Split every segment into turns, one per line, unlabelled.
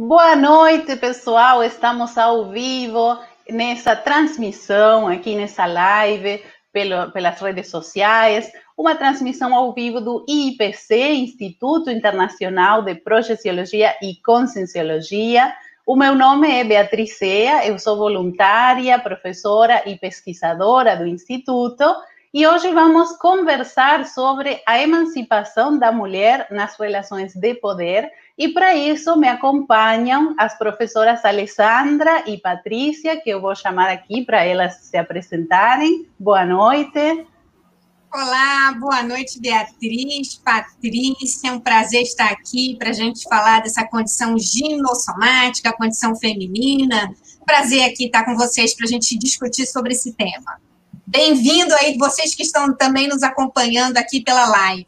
Boa noite, pessoal. Estamos ao vivo nessa transmissão, aqui nessa live, pelo, pelas redes sociais. Uma transmissão ao vivo do IPC, Instituto Internacional de Projeciologia e Conscienciologia. O meu nome é Beatriz Sea, eu sou voluntária, professora e pesquisadora do Instituto. E hoje vamos conversar sobre a emancipação da mulher nas relações de poder e para isso me acompanham as professoras Alessandra e Patrícia, que eu vou chamar aqui para elas se apresentarem. Boa noite.
Olá, boa noite, Beatriz, Patrícia. É um prazer estar aqui para a gente falar dessa condição ginossomática, condição feminina. Prazer aqui estar com vocês para a gente discutir sobre esse tema. Bem-vindo aí, vocês que estão também nos acompanhando aqui pela live.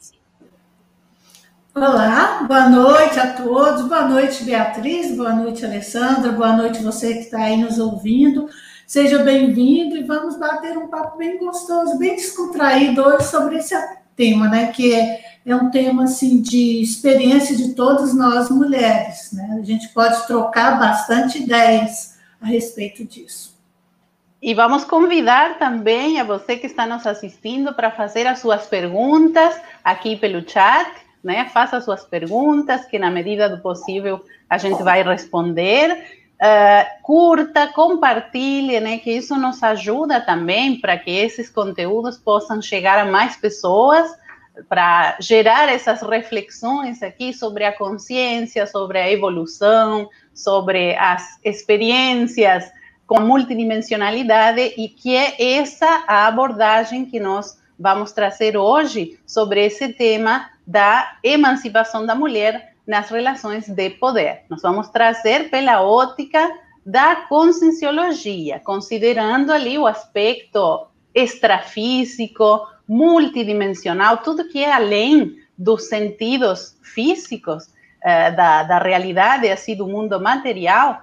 Olá, boa noite a todos. Boa noite, Beatriz. Boa noite, Alessandra. Boa noite, você que está aí nos ouvindo. Seja bem-vindo e vamos bater um papo bem gostoso, bem descontraído hoje sobre esse tema, né? Que é, é um tema assim de experiência de todas nós mulheres, né? A gente pode trocar bastante ideias a respeito disso.
E vamos convidar também a você que está nos assistindo para fazer as suas perguntas aqui pelo chat né? Faça suas perguntas, que na medida do possível a gente vai responder. Uh, curta, compartilhe, né? Que isso nos ajuda também para que esses conteúdos possam chegar a mais pessoas, para gerar essas reflexões aqui sobre a consciência, sobre a evolução, sobre as experiências com multidimensionalidade e que é essa a abordagem que nós vamos trazer hoje sobre esse tema da emancipação da mulher nas relações de poder. Nós vamos trazer pela ótica da conscienciologia, considerando ali o aspecto extrafísico, multidimensional, tudo que é além dos sentidos físicos uh, da, da realidade, assim, do mundo material,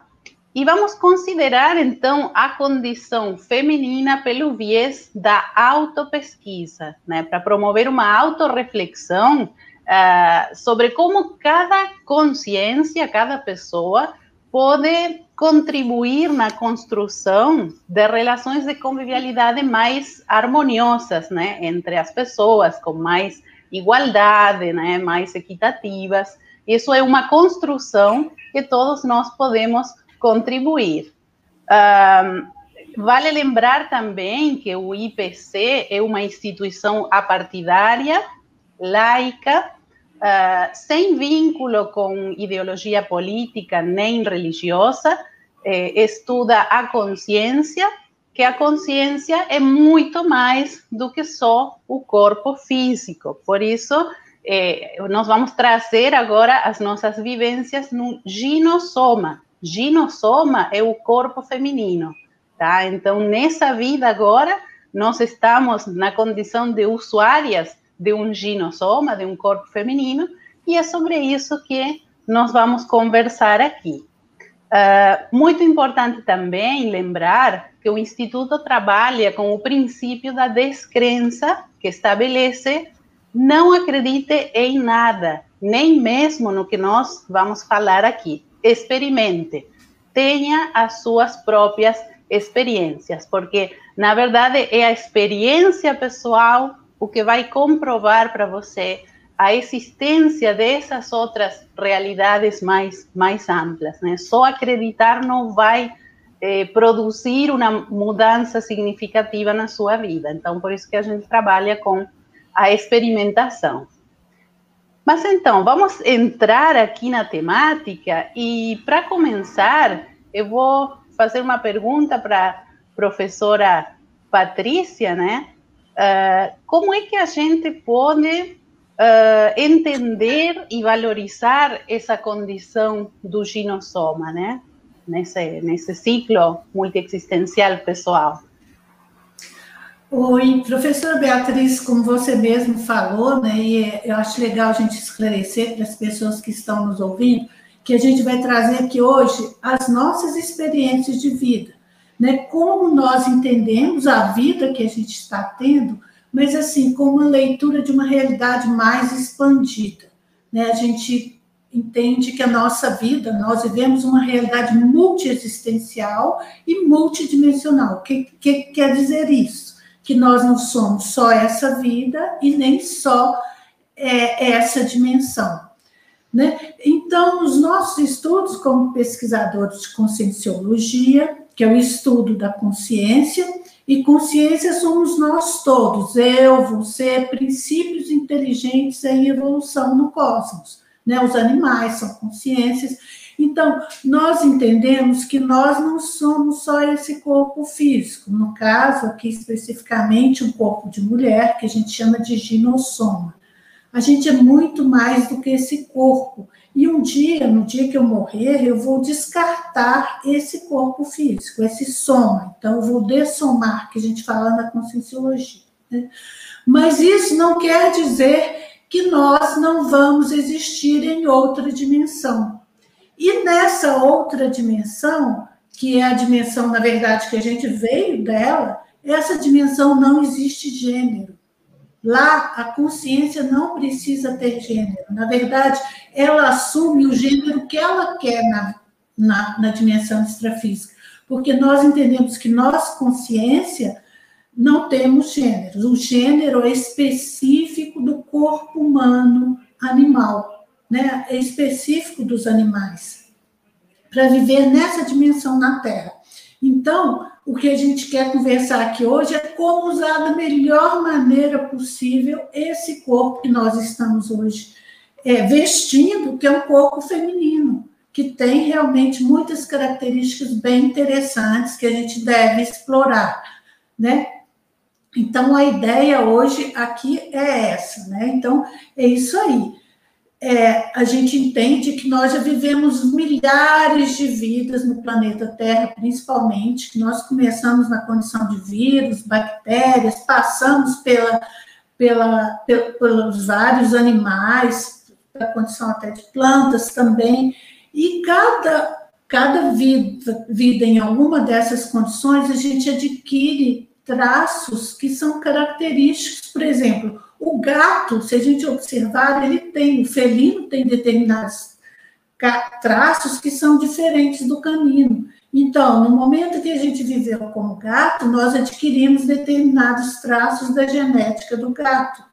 e vamos considerar, então, a condição feminina pelo viés da autopesquisa, né, para promover uma autorreflexão uh, sobre como cada consciência, cada pessoa, pode contribuir na construção de relações de convivialidade mais harmoniosas, né, entre as pessoas, com mais igualdade, né, mais equitativas. Isso é uma construção que todos nós podemos contribuir. Um, vale lembrar também que o IPC é uma instituição apartidária, laica, uh, sem vínculo com ideologia política nem religiosa, eh, estuda a consciência, que a consciência é muito mais do que só o corpo físico. Por isso, eh, nós vamos trazer agora as nossas vivências no ginosoma, Ginosoma é o corpo feminino, tá? Então, nessa vida agora, nós estamos na condição de usuárias de um ginosoma, de um corpo feminino, e é sobre isso que nós vamos conversar aqui. Uh, muito importante também lembrar que o Instituto trabalha com o princípio da descrença, que estabelece não acredite em nada, nem mesmo no que nós vamos falar aqui experimente, tenha as suas próprias experiências, porque na verdade é a experiência pessoal o que vai comprovar para você a existência dessas outras realidades mais mais amplas, né? Só acreditar não vai eh, produzir uma mudança significativa na sua vida. Então, por isso que a gente trabalha com a experimentação. Mas então, vamos entrar aqui na temática e, para começar, eu vou fazer uma pergunta para a professora Patrícia, né? Uh, como é que a gente pode uh, entender e valorizar essa condição do ginosoma, né? Nesse, nesse ciclo multiexistencial pessoal?
Oi, professora Beatriz, como você mesmo falou, né, e eu acho legal a gente esclarecer para as pessoas que estão nos ouvindo, que a gente vai trazer aqui hoje as nossas experiências de vida. né? Como nós entendemos a vida que a gente está tendo, mas assim, com uma leitura de uma realidade mais expandida, né? A gente entende que a nossa vida, nós vivemos uma realidade multiexistencial e multidimensional. O que, que quer dizer isso? Que nós não somos só essa vida e nem só é, essa dimensão. Né? Então, os nossos estudos como pesquisadores de conscienciologia, que é o estudo da consciência, e consciência somos nós todos, eu, você, princípios inteligentes em evolução no cosmos. Né? Os animais são consciências. Então, nós entendemos que nós não somos só esse corpo físico, no caso, aqui especificamente, um corpo de mulher, que a gente chama de ginossoma. A gente é muito mais do que esse corpo. E um dia, no dia que eu morrer, eu vou descartar esse corpo físico, esse soma. Então, eu vou dessomar, que a gente fala na conscienciologia. Né? Mas isso não quer dizer que nós não vamos existir em outra dimensão. E nessa outra dimensão, que é a dimensão, na verdade, que a gente veio dela, essa dimensão não existe gênero. Lá, a consciência não precisa ter gênero. Na verdade, ela assume o gênero que ela quer na, na, na dimensão extrafísica. Porque nós entendemos que nós, consciência, não temos gêneros. O gênero é específico do corpo humano animal, né? É específico dos animais, para viver nessa dimensão na Terra. Então, o que a gente quer conversar aqui hoje é como usar da melhor maneira possível esse corpo que nós estamos hoje é, vestindo, que é um corpo feminino, que tem realmente muitas características bem interessantes que a gente deve explorar, né? Então, a ideia hoje aqui é essa, né? Então, é isso aí é, a gente entende que nós já vivemos milhares de vidas no planeta Terra, principalmente, que nós começamos na condição de vírus, bactérias, passamos pela, pela, pelos vários animais, pela condição até de plantas também, e cada, cada vida, vida em alguma dessas condições, a gente adquire traços que são característicos, por exemplo, o gato, se a gente observar, ele tem, o felino tem determinados traços que são diferentes do canino. Então, no momento que a gente viveu como gato, nós adquirimos determinados traços da genética do gato.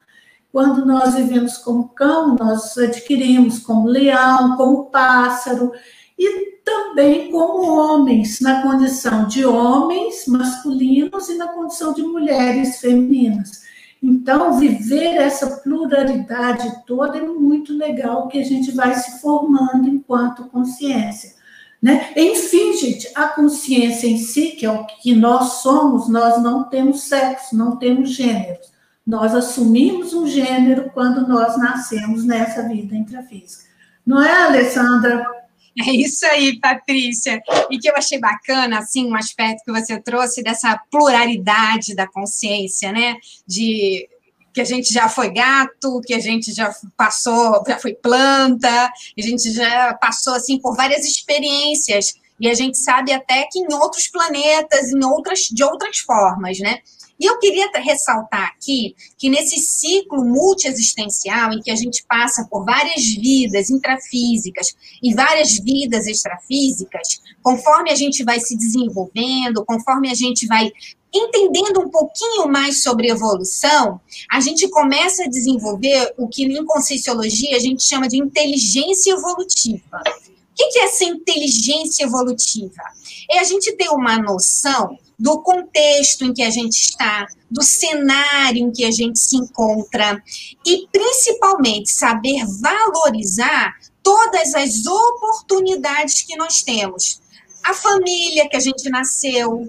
Quando nós vivemos como cão, nós adquirimos como leão, como pássaro, e também como homens, na condição de homens masculinos e na condição de mulheres femininas. Então, viver essa pluralidade toda é muito legal que a gente vai se formando enquanto consciência. Né? Enfim, gente, a consciência em si, que é o que nós somos, nós não temos sexo, não temos gênero. Nós assumimos um gênero quando nós nascemos nessa vida intrafísica. Não é, Alessandra?
É isso aí, Patrícia. E que eu achei bacana, assim, um aspecto que você trouxe dessa pluralidade da consciência, né? De que a gente já foi gato, que a gente já passou, já foi planta, a gente já passou assim por várias experiências e a gente sabe até que em outros planetas, em outras de outras formas, né? E eu queria ressaltar aqui que nesse ciclo multiexistencial, em que a gente passa por várias vidas intrafísicas e várias vidas extrafísicas, conforme a gente vai se desenvolvendo, conforme a gente vai entendendo um pouquinho mais sobre evolução, a gente começa a desenvolver o que em Conscienciologia a gente chama de inteligência evolutiva. O que é essa inteligência evolutiva? É a gente ter uma noção do contexto em que a gente está, do cenário em que a gente se encontra e principalmente saber valorizar todas as oportunidades que nós temos. A família que a gente nasceu,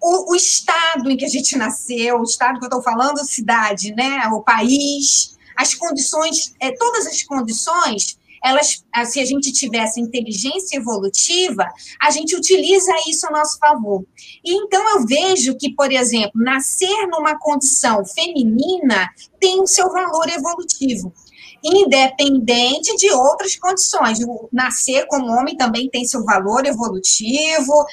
o, o estado em que a gente nasceu, o estado que eu estou falando, cidade, né? O país, as condições, é, todas as condições elas, ah, se a gente tivesse inteligência evolutiva, a gente utiliza isso a nosso favor. E então eu vejo que, por exemplo, nascer numa condição feminina tem o seu valor evolutivo. Independente de outras condições. O nascer como homem também tem seu valor evolutivo,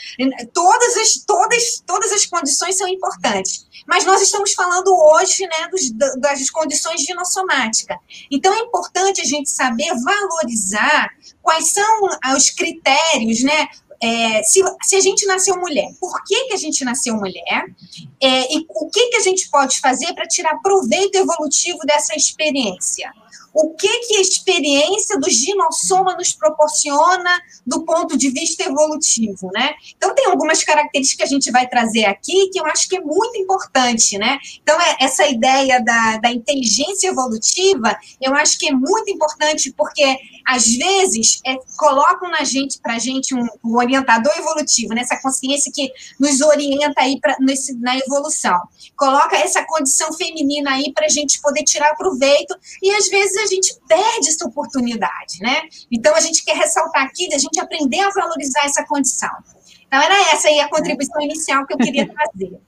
todas as, todas, todas as condições são importantes. Mas nós estamos falando hoje né, dos, das condições ginossomáticas. Então, é importante a gente saber valorizar quais são os critérios, né? É, se, se, a gente nasceu mulher, por que, que a gente nasceu mulher? É, e o que, que a gente pode fazer para tirar proveito evolutivo dessa experiência? O que, que a experiência do ginossoma nos proporciona do ponto de vista evolutivo, né? Então, tem algumas características que a gente vai trazer aqui que eu acho que é muito importante, né? Então, é, essa ideia da, da inteligência evolutiva, eu acho que é muito importante porque, às vezes, é, colocam na gente, para a gente, um, um, orientador evolutivo, né? essa consciência que nos orienta aí pra, nesse, na evolução. Coloca essa condição feminina aí para a gente poder tirar proveito e, às vezes, a gente perde essa oportunidade, né? Então, a gente quer ressaltar aqui de a gente aprender a valorizar essa condição. Então, era essa aí a contribuição inicial que eu queria trazer.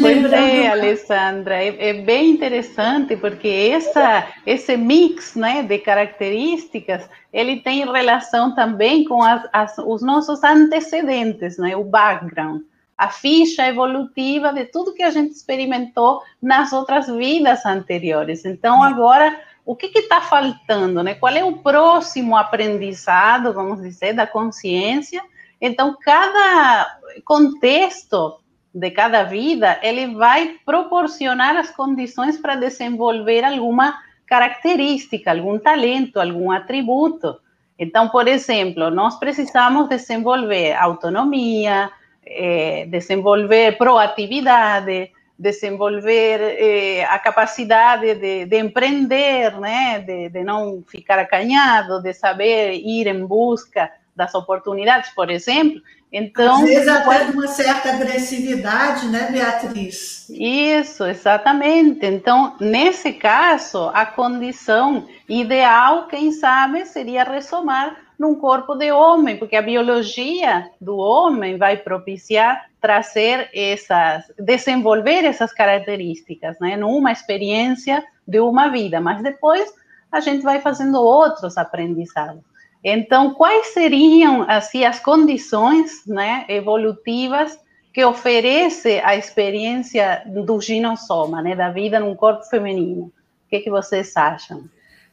Pois é, Alessandra, é, é, bem interessante porque essa, esse mix né, de características, ele tem relação também com as, as, os nossos antecedentes, né, o background, a ficha evolutiva de tudo que a gente experimentou nas outras vidas anteriores. Então, agora o que está faltando, né? Qual é o próximo aprendizado, vamos dizer, da consciência? Então, cada contexto de cada vida, ele vai proporcionar as condições para desenvolver alguma característica, algum talento, algum atributo. Então, por exemplo, nós precisamos desenvolver autonomia, eh, desenvolver proatividade, desenvolver eh, a capacidade de, de empreender, né? De, de, não ficar acanhado, de saber ir em busca das oportunidades, por exemplo.
Então, Às vezes até uma certa agressividade, né, Beatriz?
Isso, exatamente. Então, nesse caso, a condição ideal, quem sabe, seria ressomar num corpo de homem, porque a biologia do homem vai propiciar trazer essas, desenvolver essas características, né, numa experiência de uma vida, mas depois a gente vai fazendo outros aprendizados. Então, quais seriam assim as condições, né, evolutivas que oferece a experiência do ginossoma, né, da vida num corpo feminino? O que, que vocês acham?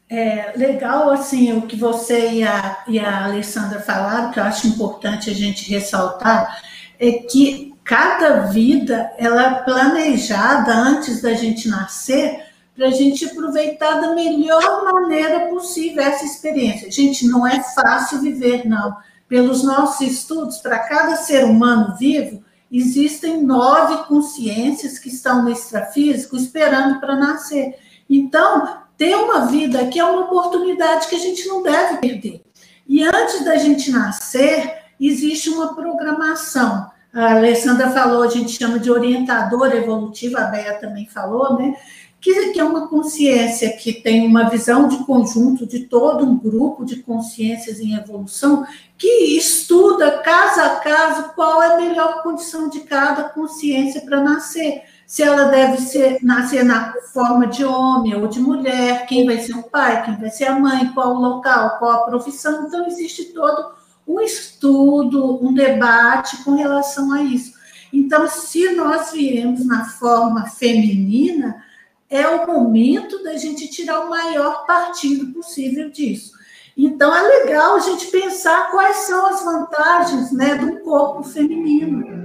É legal, assim, o que você e a, e a Alessandra falaram, que eu acho importante a gente ressaltar, é que cada vida, ela é planejada antes da gente nascer, para a gente aproveitar da melhor maneira possível essa experiência. Gente, não é fácil viver, não. Pelos nossos estudos, para cada ser humano vivo, existem nove consciências que estão no extrafísico esperando para nascer. Então, ter uma vida aqui é uma oportunidade que a gente não deve perder. E antes da gente nascer, existe uma programação. A Alessandra falou, a gente chama de orientador evolutivo, a Bea também falou, né? Que, que é uma consciência que tem uma visão de conjunto de todo um grupo de consciências em evolução que estuda caso a caso qual é a melhor condição de cada consciência para nascer se ela deve ser, nascer na forma de homem ou de mulher, quem vai ser o pai, quem vai ser a mãe, qual o local, qual a profissão. Então, existe todo um estudo, um debate com relação a isso. Então, se nós viemos na forma feminina, é o momento da gente tirar o maior partido possível disso. Então, é legal a gente pensar quais são as vantagens né, do corpo feminino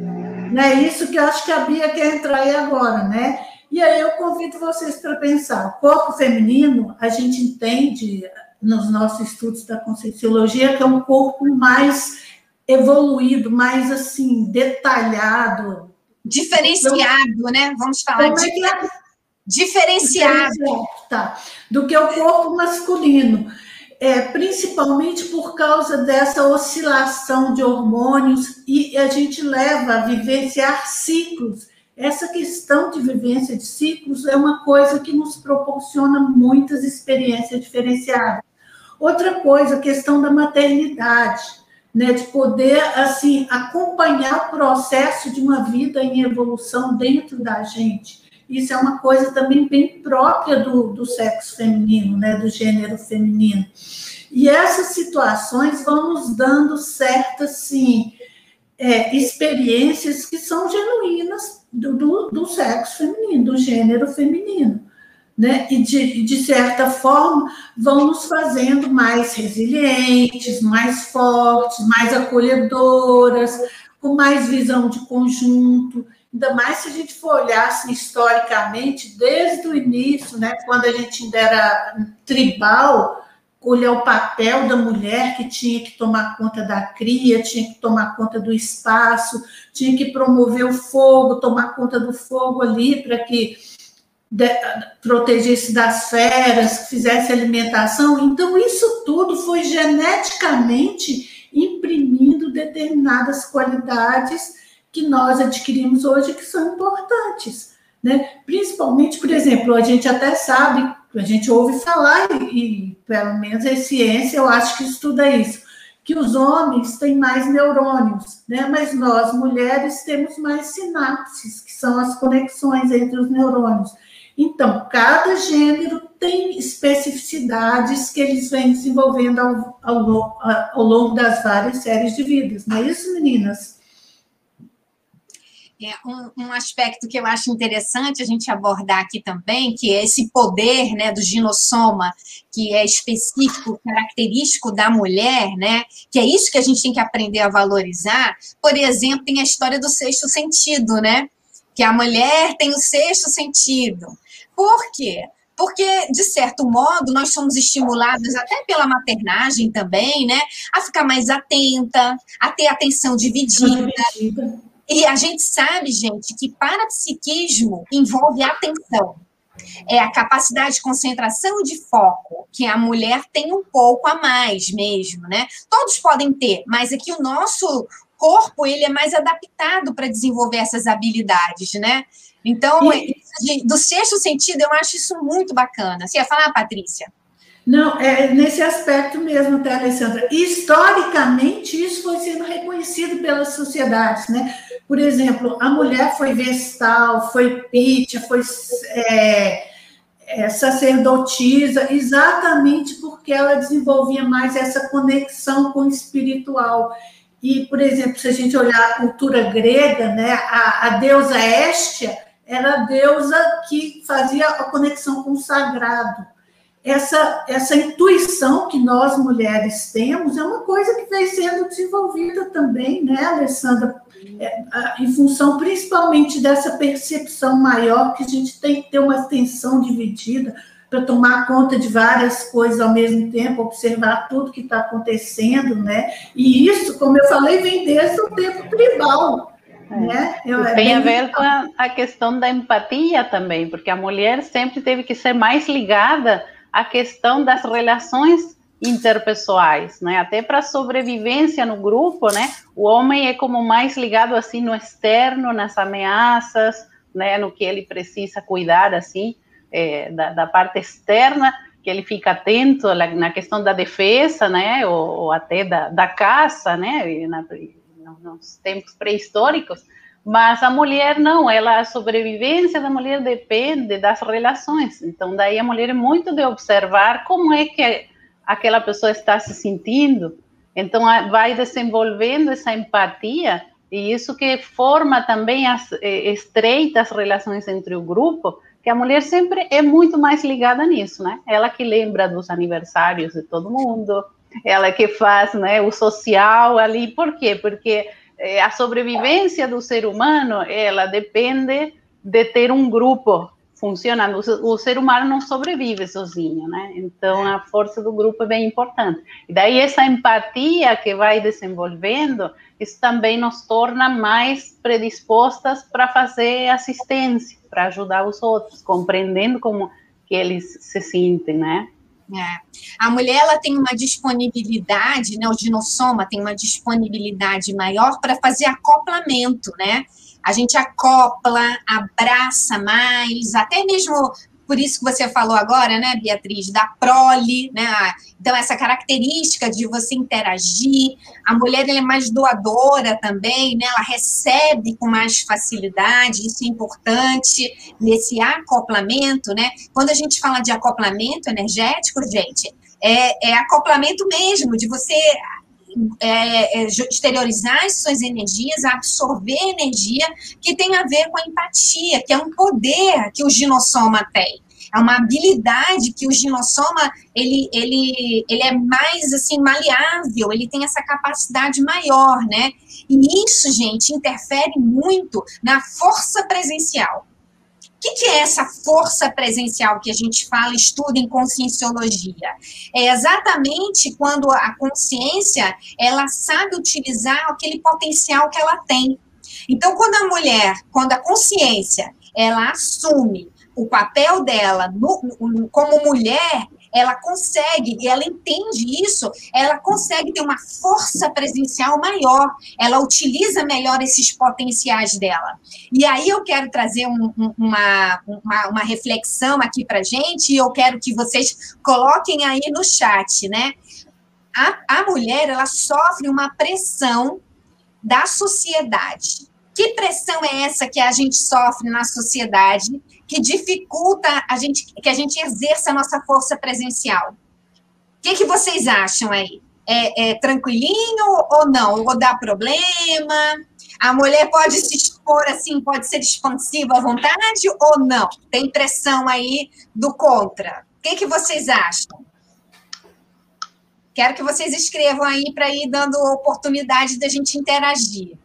né? Isso que eu acho que a Bia quer entrar aí agora, né? E aí eu convido vocês para pensar. O corpo feminino, a gente entende nos nossos estudos da conscienciologia que é um corpo mais evoluído, mais assim, detalhado.
Diferenciado, então, né? Vamos falar de... É é? Diferenciado. Diferenciado.
Tá. Do que o corpo masculino é, principalmente por causa dessa oscilação de hormônios, e a gente leva a vivenciar ciclos. Essa questão de vivência de ciclos é uma coisa que nos proporciona muitas experiências diferenciadas. Outra coisa, a questão da maternidade, né, de poder assim acompanhar o processo de uma vida em evolução dentro da gente Isso é uma coisa também bem própria do, do sexo feminino, né, do gênero feminino. E essas situações vão nos dando certas, sim, é, experiências que são genuínas do, do, do, sexo feminino, do gênero feminino. Né? E, de, de certa forma, vão nos fazendo mais resilientes, mais fortes, mais acolhedoras, com mais visão de conjunto. Ainda mais se a gente for olhar assim, historicamente, desde o início, né, quando a gente ainda era tribal, olhar o papel da mulher que tinha que tomar conta da cria, tinha que tomar conta do espaço, tinha que promover o fogo, tomar conta do fogo ali para que de, protegesse das feras, fizesse alimentação. Então, isso tudo foi geneticamente imprimindo determinadas qualidades que nós adquirimos hoje que são importantes. Né? Principalmente, por exemplo, a gente até sabe, a gente ouve falar, e, e pelo menos é ciência, eu acho que estuda isso, que os homens têm mais neurônios, né? mas nós, mulheres, temos mais sinapses, que são as conexões entre os neurônios. Então, cada gênero tem especificidades que eles vêm desenvolvendo ao, ao, ao longo das várias séries de vidas, não é isso, meninas?
É, um, um, aspecto que eu acho interessante a gente abordar aqui também, que é esse poder né, do ginossoma, que é específico, característico da mulher, né, que é isso que a gente tem que aprender a valorizar. Por exemplo, tem a história do sexto sentido, né? Que a mulher tem o sexto sentido. Por quê? porque, de certo modo, nós somos estimulados até pela maternagem também, né? A ficar mais atenta, a ter atenção dividida. E a gente sabe, gente, que parapsiquismo envolve atenção. É a capacidade de concentração e de foco, que a mulher tem um pouco a mais mesmo, né? Todos podem ter, mas aqui o nosso corpo ele é mais adaptado para desenvolver essas habilidades, né? Então, e... do sexto sentido, eu acho isso muito bacana. Você ia falar, Patrícia?
Não, é nesse aspecto mesmo, tá, Alessandra? Historicamente, isso foi sendo reconhecido pelas sociedades, né? Por exemplo, a mulher foi vestal, foi pítia, foi é, é, sacerdotisa, exatamente porque ela desenvolvia mais essa conexão com o espiritual. E, por exemplo, se a gente olhar a cultura grega, né, a, a deusa Éstia era a deusa que fazia a conexão com o sagrado essa, essa intuição que nós mulheres temos é uma coisa que vem sendo desenvolvida também, né, Alessandra? É, em função principalmente dessa percepção maior que a gente tem que ter uma atenção dividida para tomar conta de várias coisas ao mesmo tempo, observar tudo que está acontecendo, né? E isso, como eu falei, vem desde o tempo tribal. É. Né?
Eu, é tem a ver com a, a questão da empatia também, porque a mulher sempre teve que ser mais ligada a questão das relações interpessoais, né? Até para sobrevivência no grupo, né? O homem é como mais ligado assim no externo, nas ameaças, né? No que ele precisa cuidar assim é, da, da, parte externa, que ele fica atento na, questão da defesa, né? Ou, ou até da, da caça, né? Na, nos tempos pré-históricos. Mas a mulher não, ela a sobrevivência da mulher depende das relações. Então daí a mulher é muito de observar como é que aquela pessoa está se sentindo. Então vai desenvolvendo essa empatia e isso que forma também as estreitas relações entre o grupo, que a mulher sempre é muito mais ligada nisso, né? Ela que lembra dos aniversários de todo mundo, ela que faz, né, o social ali. Por quê? Porque a sobrevivência do ser humano, ela depende de ter um grupo funcionando. O ser humano não sobrevive sozinho, né? Então a força do grupo é bem importante. E daí essa empatia que vai desenvolvendo, isso também nos torna mais predispostas para fazer assistência, para ajudar os outros, compreendendo como que eles se sentem, né?
É. A mulher ela tem uma disponibilidade, né? O dinossoma tem uma disponibilidade maior para fazer acoplamento, né? A gente acopla, abraça mais, até mesmo por isso que você falou agora, né, Beatriz, da prole, né? Então, essa característica de você interagir, a mulher é mais doadora também, né? Ela recebe com mais facilidade, isso é importante nesse acoplamento, né? Quando a gente fala de acoplamento energético, gente, é, é acoplamento mesmo, de você é, é, exteriorizar as suas energias, absorver energia que tem a ver com a empatia, que é um poder que o ginossoma tem. É uma habilidade que o ginossoma ele, ele, ele é mais assim maleável, ele tem essa capacidade maior, né? E isso, gente, interfere muito na força presencial que, que é essa força presencial que a gente fala, estuda em conscienciologia? É exatamente quando a consciência ela sabe utilizar aquele potencial que ela tem. Então, quando a mulher, quando a consciência, ela assume o papel dela no, no, como mulher, ela consegue, e ela entende isso, ela consegue ter uma força presencial maior, ela utiliza melhor esses potenciais dela. E aí eu quero trazer um, um, uma, uma, uma reflexão aqui para gente, e eu quero que vocês coloquem aí no chat, né? A, a mulher, ela sofre uma pressão da sociedade. Que pressão é essa que a gente sofre na sociedade que dificulta a gente, que a gente exerça a nossa força presencial. O que, que vocês acham aí? É, é, tranquilinho ou não? Ou dá problema? A mulher pode se expor assim, pode ser expansiva à vontade ou não? Tem pressão aí do contra. O que, que vocês acham? Quero que vocês escrevam aí para ir dando oportunidade da gente interagir.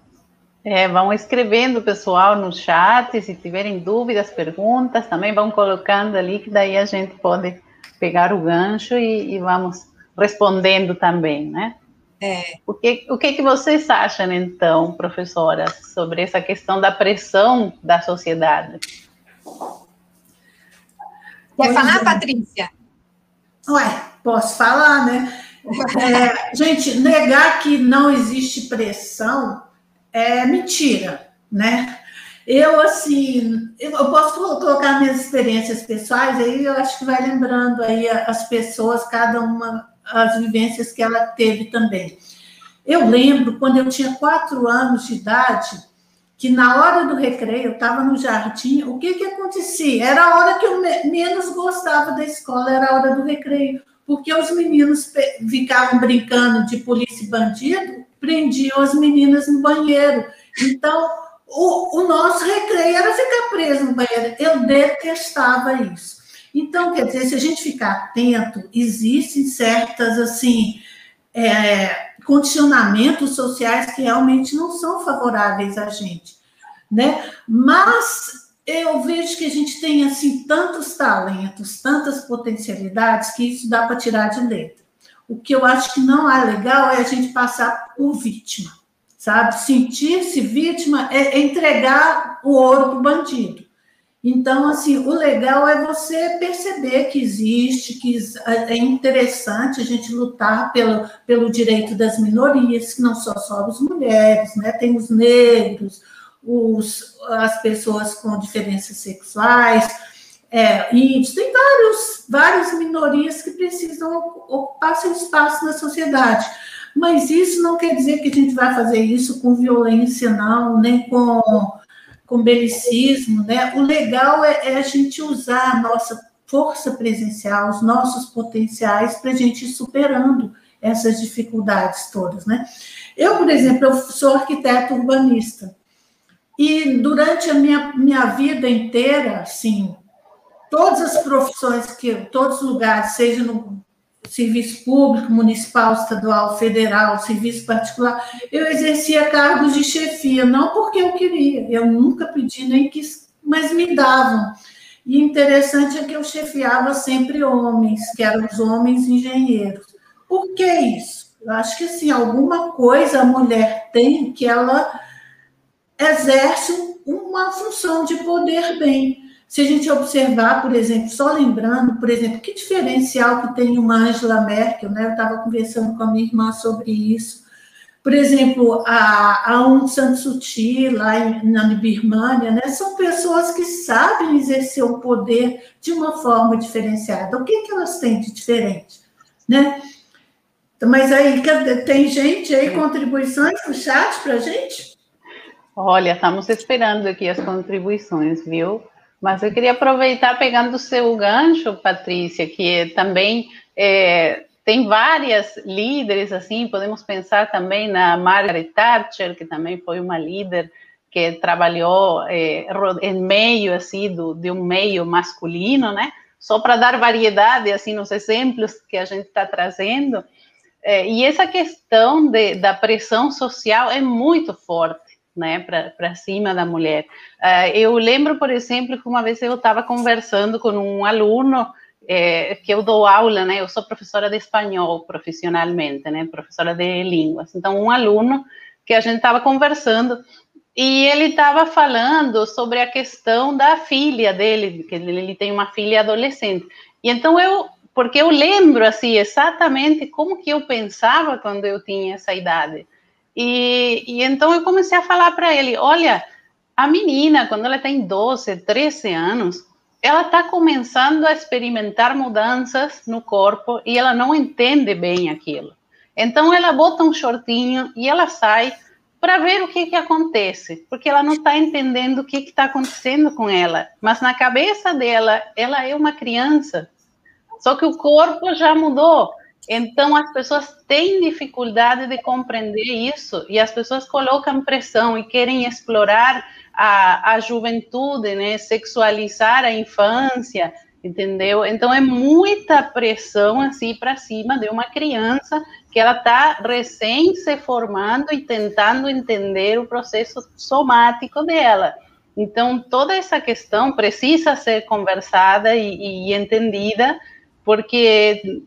É, vão escrevendo, pessoal, no chat, se tiverem dúvidas, perguntas, também vão colocando ali, que daí a gente pode pegar o gancho e, e vamos respondendo também, né? É. O, que, o que, que vocês acham, então, professoras, sobre essa questão da pressão da sociedade?
Quer falar, é. Patrícia?
Ué, posso falar, né? É, gente, negar que não existe pressão é mentira, né? Eu, assim, eu posso colocar minhas experiências pessoais, aí eu acho que vai lembrando aí as pessoas, cada uma, as vivências que ela teve também. Eu lembro, quando eu tinha quatro anos de idade, que na hora do recreio, eu estava no jardim, o que que acontecia? Era a hora que eu menos gostava da escola, era a hora do recreio, porque os meninos ficavam brincando de polícia e bandido, prendiam as meninas no banheiro. Então, o, o nosso recreio era ficar preso no banheiro. Eu detestava isso. Então, quer dizer, se a gente ficar atento, existem certas, assim, é, condicionamentos sociais que realmente não são favoráveis a gente, né? Mas eu vejo que a gente tem, assim, tantos talentos, tantas potencialidades, que isso dá para tirar de letra. O que eu acho que não é legal é a gente passar por vítima, sabe? Sentir-se vítima é entregar o ouro para o bandido. Então, assim, o legal é você perceber que existe, que é interessante a gente lutar pelo, pelo direito das minorias, que não são só as mulheres, né? Tem os negros, os, as pessoas com diferenças sexuais, é, tem vários, várias minorias que precisam ocupar seu espaço na sociedade. Mas isso não quer dizer que a gente vai fazer isso com violência, não, nem com, com belicismo, né? O legal é, é a gente usar a nossa força presencial, os nossos potenciais, para a gente ir superando essas dificuldades todas, né? Eu, por exemplo, eu sou arquiteto urbanista. E durante a minha, minha vida inteira, assim, todas as profissões que, todos os lugares, seja no serviço público, municipal, estadual, federal, serviço particular, eu exercia cargos de chefia, não porque eu queria, eu nunca pedi nem quis, mas me davam. E interessante é que eu chefiava sempre homens, que eram os homens engenheiros. Por que isso? Eu acho que assim, alguma coisa a mulher tem que ela exerce uma função de poder bem. Se a gente observar, por exemplo, só lembrando, por exemplo, que diferencial que tem uma Angela Merkel, né? Eu estava conversando com a minha irmã sobre isso. por exemplo, a, Aung San Suu Kyi, lá em, na Birmania, né, são pessoas que sabem exercer o poder de uma forma diferenciada. O que, que elas têm de diferente? Né? Mas aí, tem gente aí, contribuições no chat para a gente?
Olha, estamos esperando aqui as contribuições, viu? Mas eu queria aproveitar, pegando o seu gancho, Patrícia, que também é, tem várias líderes, assim, podemos pensar também na Margaret Thatcher, que também foi uma líder que trabalhou é, em meio, assim, do, de um meio masculino, né? Só para dar variedade, assim, nos exemplos que a gente está trazendo. É, e essa questão de, da pressão social é muito forte né, para cima da mulher. Uh, eu lembro, por exemplo, que uma vez eu estava conversando com um aluno é, que eu dou aula, né, eu sou professora de espanhol profissionalmente, né, professora de línguas. Então, um aluno que a gente estava conversando e ele estava falando sobre a questão da filha dele, que ele tem uma filha adolescente. E então eu, porque eu lembro assim exatamente como que eu pensava quando eu tinha essa idade. E, e então eu comecei a falar para ele: olha, a menina, quando ela tem 12, 13 anos, ela está começando a experimentar mudanças no corpo e ela não entende bem aquilo. Então ela bota um shortinho e ela sai para ver o que, que acontece, porque ela não está entendendo o que está acontecendo com ela. Mas na cabeça dela, ela é uma criança. Só que o corpo já mudou. Então, as pessoas têm dificuldade de compreender isso e as pessoas colocam pressão e querem explorar a, a juventude, né? sexualizar a infância, entendeu? Então, é muita pressão assim para cima de uma criança que ela está recém se formando e tentando entender o processo somático dela. Então, toda essa questão precisa ser conversada e, e entendida, porque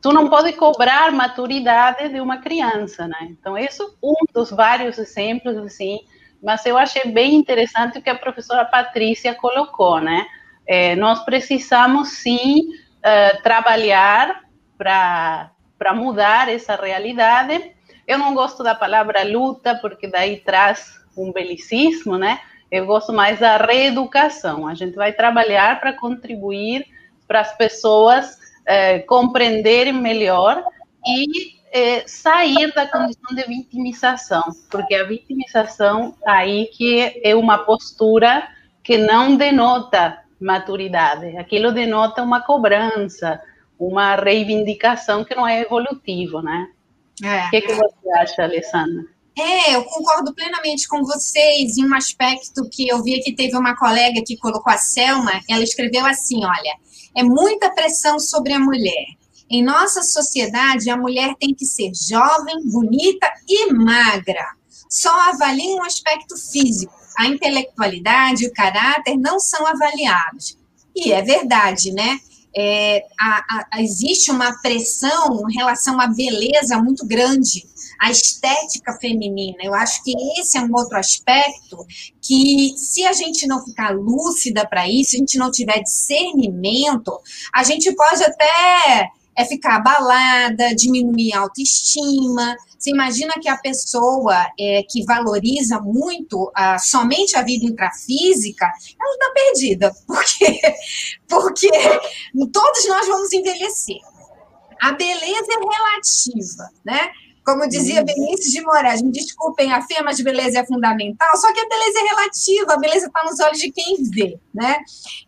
tu não pode cobrar maturidade de uma criança, né? Então, isso é um dos vários exemplos, assim, mas eu achei bem interessante o que a professora Patrícia colocou, né? É, nós precisamos, sim, uh, trabalhar para mudar essa realidade. Eu não gosto da palavra luta, porque daí traz um belicismo, né? Eu gosto mais da reeducação. A gente vai trabalhar para contribuir para as pessoas é, compreender melhor e é, sair da condição de vitimização, porque a vitimização aí que é uma postura que não denota maturidade, aquilo denota uma cobrança, uma reivindicação que não é evolutivo, né? É. O que, que você acha, Alessandra?
É, eu concordo plenamente com vocês em um aspecto que eu vi que teve uma colega que colocou a Selma, ela escreveu assim, olha, é muita pressão sobre a mulher. Em nossa sociedade, a mulher tem que ser jovem, bonita e magra. Só avaliam o aspecto físico. A intelectualidade e o caráter não são avaliados. E é verdade, né? É, a, a, existe uma pressão em relação à beleza muito grande a estética feminina. Eu acho que esse é um outro aspecto que, se a gente não ficar lúcida para isso, se a gente não tiver discernimento, a gente pode até é ficar abalada, diminuir a autoestima. Você imagina que a pessoa é, que valoriza muito a, somente a vida intrafísica, ela está perdida, porque, porque todos nós vamos envelhecer. A beleza é relativa, né? Como dizia Benício de Moraes, me desculpem, a fé, mas beleza é fundamental, só que a beleza é relativa, a beleza está nos olhos de quem vê, né?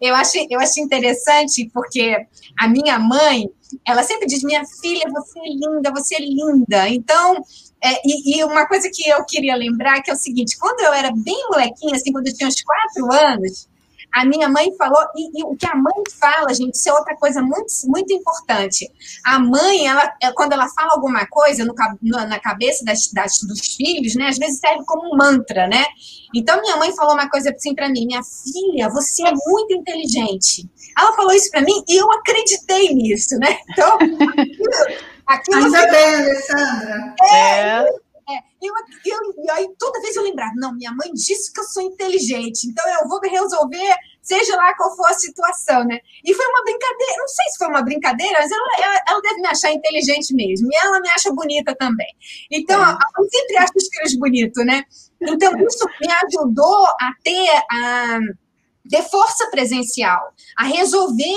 Eu achei, eu achei interessante porque a minha mãe, ela sempre diz, minha filha, você é linda, você é linda. Então, é, e, e, uma coisa que eu queria lembrar, que é o seguinte, quando eu era bem molequinha, assim, quando eu tinha uns quatro anos, a minha mãe falou, e, e, o que a mãe fala, gente, isso é outra coisa muito, muito importante. A mãe, ela, é, quando ela fala alguma coisa no, na cabeça das, das, dos filhos, né, às vezes serve como um mantra, né? Então, minha mãe falou uma coisa assim para mim: minha filha, você é muito inteligente. Ela falou isso para mim e eu acreditei nisso, né? Então,
aquilo. Ainda bem, Alessandra.
É. é. É, eu, eu, e aí toda vez eu lembrava, não, minha mãe disse que eu sou inteligente, então eu vou resolver seja lá qual for a situação, né? E foi uma brincadeira, não sei se foi uma brincadeira, mas ela, ela, ela deve me achar inteligente mesmo, e ela me acha bonita também. Então, é. eu sempre acho os filhos bonitos, né? Então, isso me ajudou a ter a ter força presencial, a resolver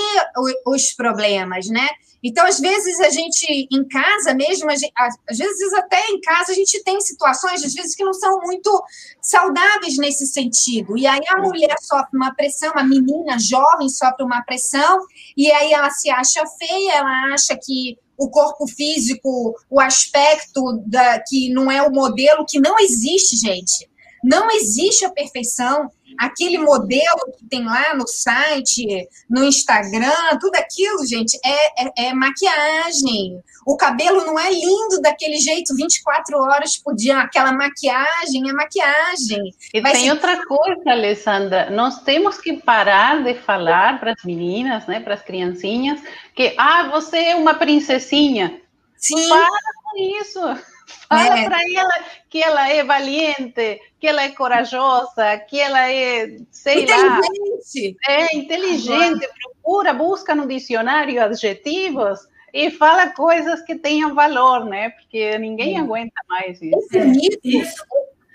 os problemas, né? Então, às vezes, a gente, em casa mesmo, gente, às vezes até em casa, a gente tem situações, às vezes, que não são muito saudáveis nesse sentido. E aí a mulher sofre uma pressão, uma menina jovem sofre uma pressão, e aí ela se acha feia, ela acha que o corpo físico, o aspecto da, que não é o modelo, que não existe, gente. Não existe a perfeição aquele modelo que tem lá no site, no Instagram, tudo aquilo, gente, é, é, é, maquiagem. O cabelo não é lindo daquele jeito 24 horas por dia. Aquela maquiagem é maquiagem.
E Vai tem ser... outra coisa, Alessandra. Nós temos que parar de falar para as meninas, né, para as criancinhas, que ah, você é uma princesinha.
Sim.
Para com isso. Fala é. para ela que ela é valiente, que ela é corajosa, que ela é, sei
inteligente.
lá, é inteligente, procura, busca no dicionário adjetivos e fala coisas que tenham valor, né? Porque ninguém é. aguenta mais isso.
Esse mito, isso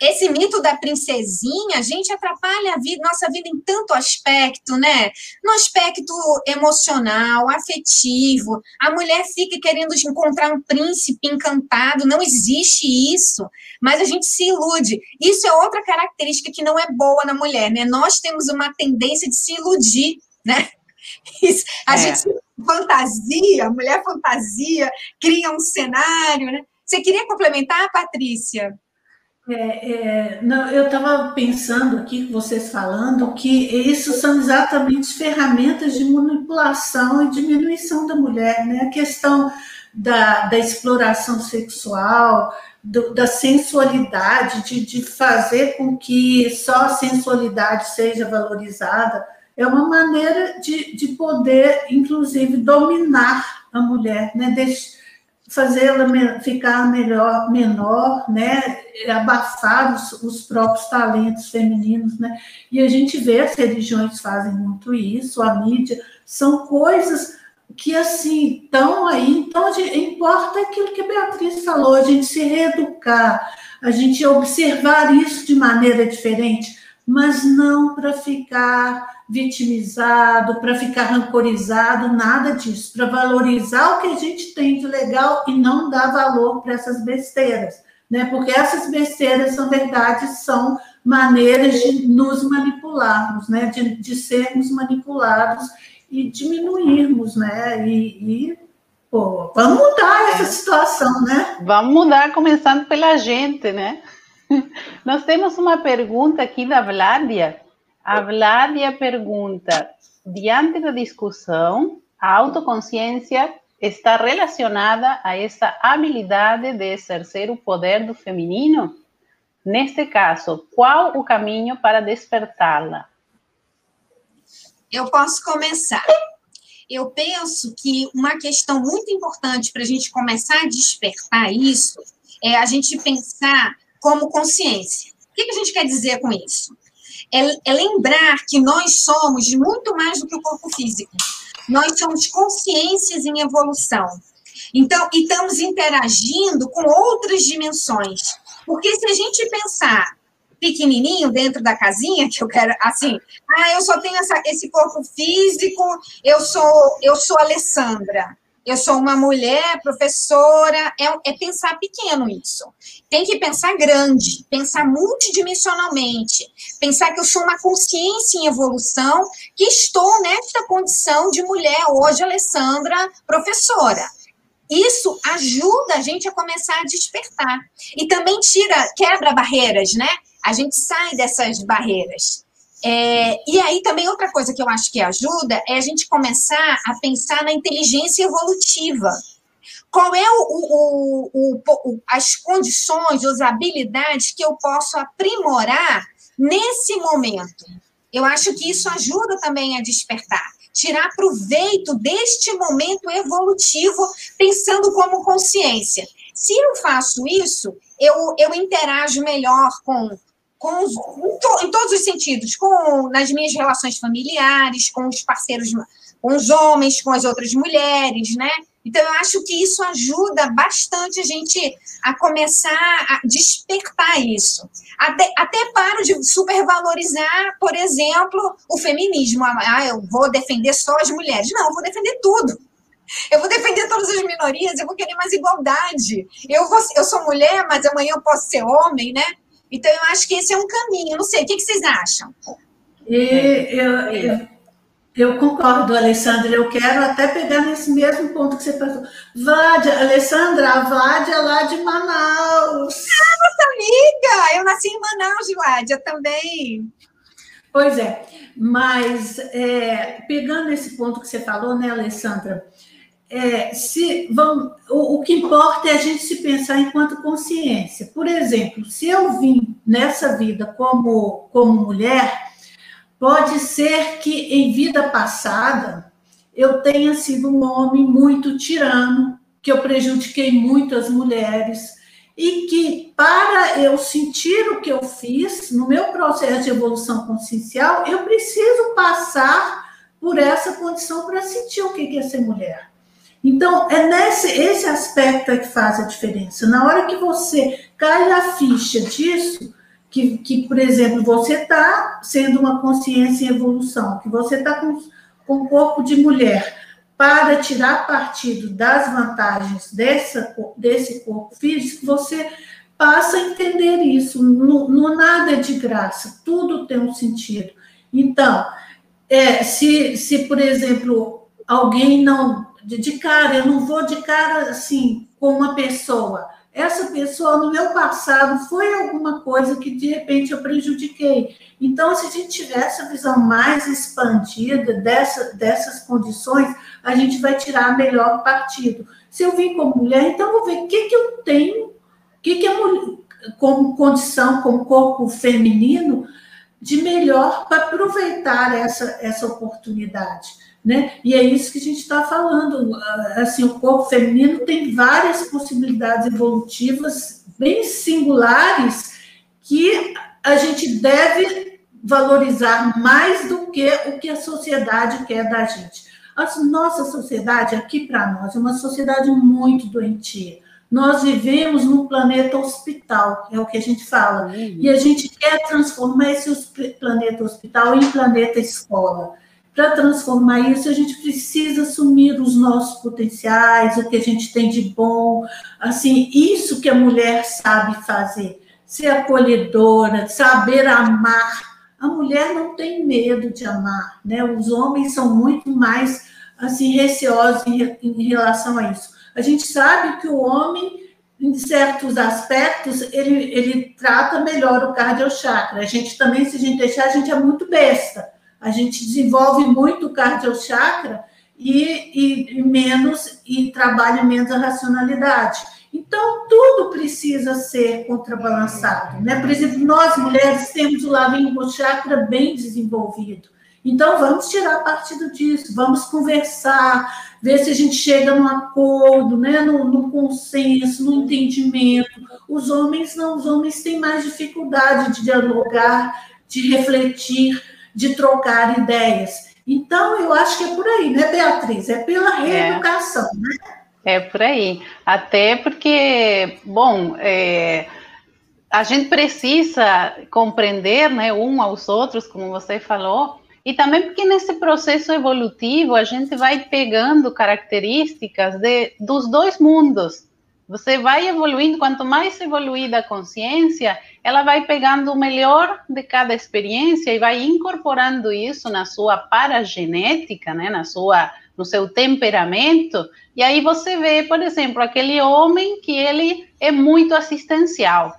esse mito da princesinha, a gente atrapalha a vida, nossa vida em tanto aspecto, né? No aspecto emocional, afetivo. A mulher fica querendo encontrar um príncipe encantado, não existe isso, mas a gente se ilude. Isso é outra característica que não é boa na mulher, né? Nós temos uma tendência de se iludir, né? Isso, a é. gente fantasia, a mulher fantasia, cria um cenário, né? Você queria complementar, Patrícia?
É, é, não, eu estava pensando aqui, vocês falando, que isso são exatamente ferramentas de manipulação e diminuição da mulher, né? A questão da, da exploração sexual, do, da sensualidade, de, de fazer com que só a sensualidade seja valorizada, é uma maneira de, de poder, inclusive, dominar a mulher, né? Fazê-la ficar melhor, menor, né? Abafar os, os, próprios talentos femininos, né? E a gente vê as religiões fazem muito isso, a mídia, são coisas que assim estão aí. Então, importa aquilo que a Beatriz falou, a gente se reeducar, a gente observar isso de maneira diferente, mas não para ficar vitimizado, para ficar rancorizado, nada disso, para valorizar o que a gente tem de legal e não dar valor para essas besteiras, né? Porque essas besteiras são verdades, são maneiras de nos manipularmos, né? De, de sermos manipulados e diminuirmos, né? E, e pô, vamos mudar essa situação, né?
Vamos mudar, começando pela gente, né? Nós temos uma pergunta aqui da Vládia, a Vládia pergunta: diante da discussão, a autoconsciência está relacionada a essa habilidade de exercer o poder do feminino? Neste caso, qual o caminho para despertá-la?
Eu posso começar. Eu penso que uma questão muito importante para a gente começar a despertar isso é a gente pensar como consciência. O que a gente quer dizer com isso? é, é lembrar que nós somos muito mais do que o corpo físico. Nós somos consciências em evolução. Então, e estamos interagindo com outras dimensões. Porque se a gente pensar pequenininho dentro da casinha, que eu quero, assim, ah, eu só tenho essa, esse corpo físico, eu sou, eu sou Alessandra eu sou uma mulher professora, é, é, pensar pequeno isso. Tem que pensar grande, pensar multidimensionalmente, pensar que eu sou uma consciência em evolução, que estou nesta condição de mulher, hoje, Alessandra, professora. Isso ajuda a gente a começar a despertar. E também tira, quebra barreiras, né? A gente sai dessas barreiras. É, e aí também outra coisa que eu acho que ajuda é a gente começar a pensar na inteligência evolutiva. Qual é o, o, o, as condições, as habilidades que eu posso aprimorar nesse momento? Eu acho que isso ajuda também a despertar, tirar proveito deste momento evolutivo, pensando como consciência. Se eu faço isso, eu, eu interajo melhor com com os, em, to, em, todos os sentidos, com nas minhas relações familiares, com os parceiros, com os homens, com as outras mulheres, né? Então, eu acho que isso ajuda bastante a gente a começar a despertar isso. Até, até paro de supervalorizar, por exemplo, o feminismo. Ah, eu vou defender só as mulheres. Não, eu vou defender tudo. Eu vou defender todas as minorias, eu vou querer mais igualdade. Eu, vou, eu sou mulher, mas amanhã eu posso ser homem, né? Então, eu acho que esse é um caminho. Não sei, o que, que vocês acham?
E eu, eu, eu concordo, Alessandra. Eu quero até pegar nesse mesmo ponto que você falou. Vádia, Alessandra, a Vádia lá de Manaus.
Ah, nossa amiga! Eu nasci em Manaus, Vádia, também.
Pois é, mas é, pegando esse ponto que você falou, né, Alessandra? É, se o, o que importa é a gente se pensar enquanto consciência. Por exemplo, se eu vim nessa vida como, como mulher, Pode ser que em vida passada eu tenha sido um homem muito tirano, que eu prejudiquei muito as mulheres e que para eu sentir o que eu fiz no meu processo de evolução consciencial, eu preciso passar por essa condição para sentir o que é ser mulher. Então, é nesse esse aspecto que faz a diferença. Na hora que você cai a ficha disso, que, que por exemplo, você está sendo uma consciência em evolução, que você está com, com o corpo de mulher para tirar partido das vantagens dessa, desse corpo físico, você passa a entender isso. No, no nada é de graça, tudo tem um sentido. Então, é, se, se, por exemplo, alguém não. De, de cara, eu não vou de cara assim com uma pessoa essa pessoa no meu passado foi alguma coisa que de repente eu prejudiquei. Então, se a gente tiver essa visão mais expandida dessa, dessas condições, a gente vai tirar melhor partido. Se eu vim como mulher, então vou ver o que, que eu tenho, o que, que é como condição, como corpo feminino, de melhor para aproveitar essa, essa oportunidade. Né? E é isso que a gente está falando. Assim, o corpo feminino tem várias possibilidades evolutivas bem singulares que a gente deve valorizar mais do que o que a sociedade quer da gente. A nossa sociedade, aqui para nós, é uma sociedade muito doentia. Nós vivemos num planeta hospital, é o que a gente fala. E a gente quer transformar esse planeta hospital em planeta escola. Para transformar isso, a gente precisa assumir os nossos potenciais, o que a gente tem de bom. Assim, isso que a mulher sabe fazer, ser acolhedora, saber amar. A mulher não tem medo de amar, né? Os homens são muito mais assim receosos em, relação a isso. A gente sabe que o homem em certos aspectos, ele, ele trata melhor o cardiochakra. A gente também, se a gente deixar, a gente é muito besta a gente desenvolve muito o cardiochakra e, e, e menos e trabalha menos a racionalidade. Então, tudo precisa ser contrabalançado. Né? Por exemplo, nós mulheres temos o laringo chakra bem desenvolvido. Então, vamos tirar partido disso, vamos conversar, ver se a gente chega num acordo, né? no, no consenso, no entendimento. Os homens não, os homens têm mais dificuldade de dialogar, de refletir de trocar ideias. Então, eu acho que é por aí, né, Beatriz? É pela é. reeducação, é. né?
É por aí. Até porque, bom, é, a gente precisa compreender né, um aos outros, como você falou, e também porque nesse processo evolutivo a gente vai pegando características de, dos dois mundos. Você vai evoluindo, quanto mais evoluída a consciência, ela vai pegando o melhor de cada experiência e vai incorporando isso na sua paragenética, né, na sua, no seu temperamento. E aí você vê, por exemplo, aquele homem que ele é muito assistencial,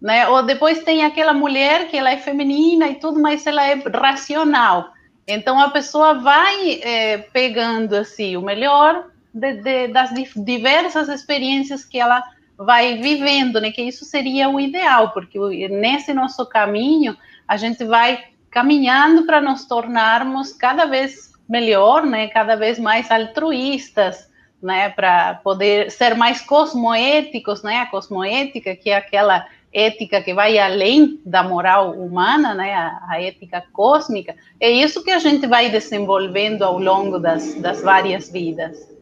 né? Ou depois tem aquela mulher que ela é feminina e tudo, mas ela é racional. Então a pessoa vai é, pegando assim o melhor de, de, das diversas experiências que ela vai vivendo, né? Que isso seria o ideal, porque nesse nosso caminho a gente vai caminhando para nos tornarmos cada vez melhor, né? Cada vez mais altruístas, né? Para poder ser mais cosmoéticos, né? A cosmoética que é aquela ética que vai além da moral humana, né, a, a, ética cósmica, é isso que a gente vai desenvolvendo ao longo das, das várias vidas.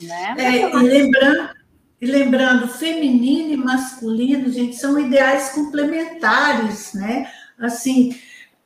Né?
É, e, lembrando, e lembrando, feminino e masculino, gente, são ideais complementares, né? Assim,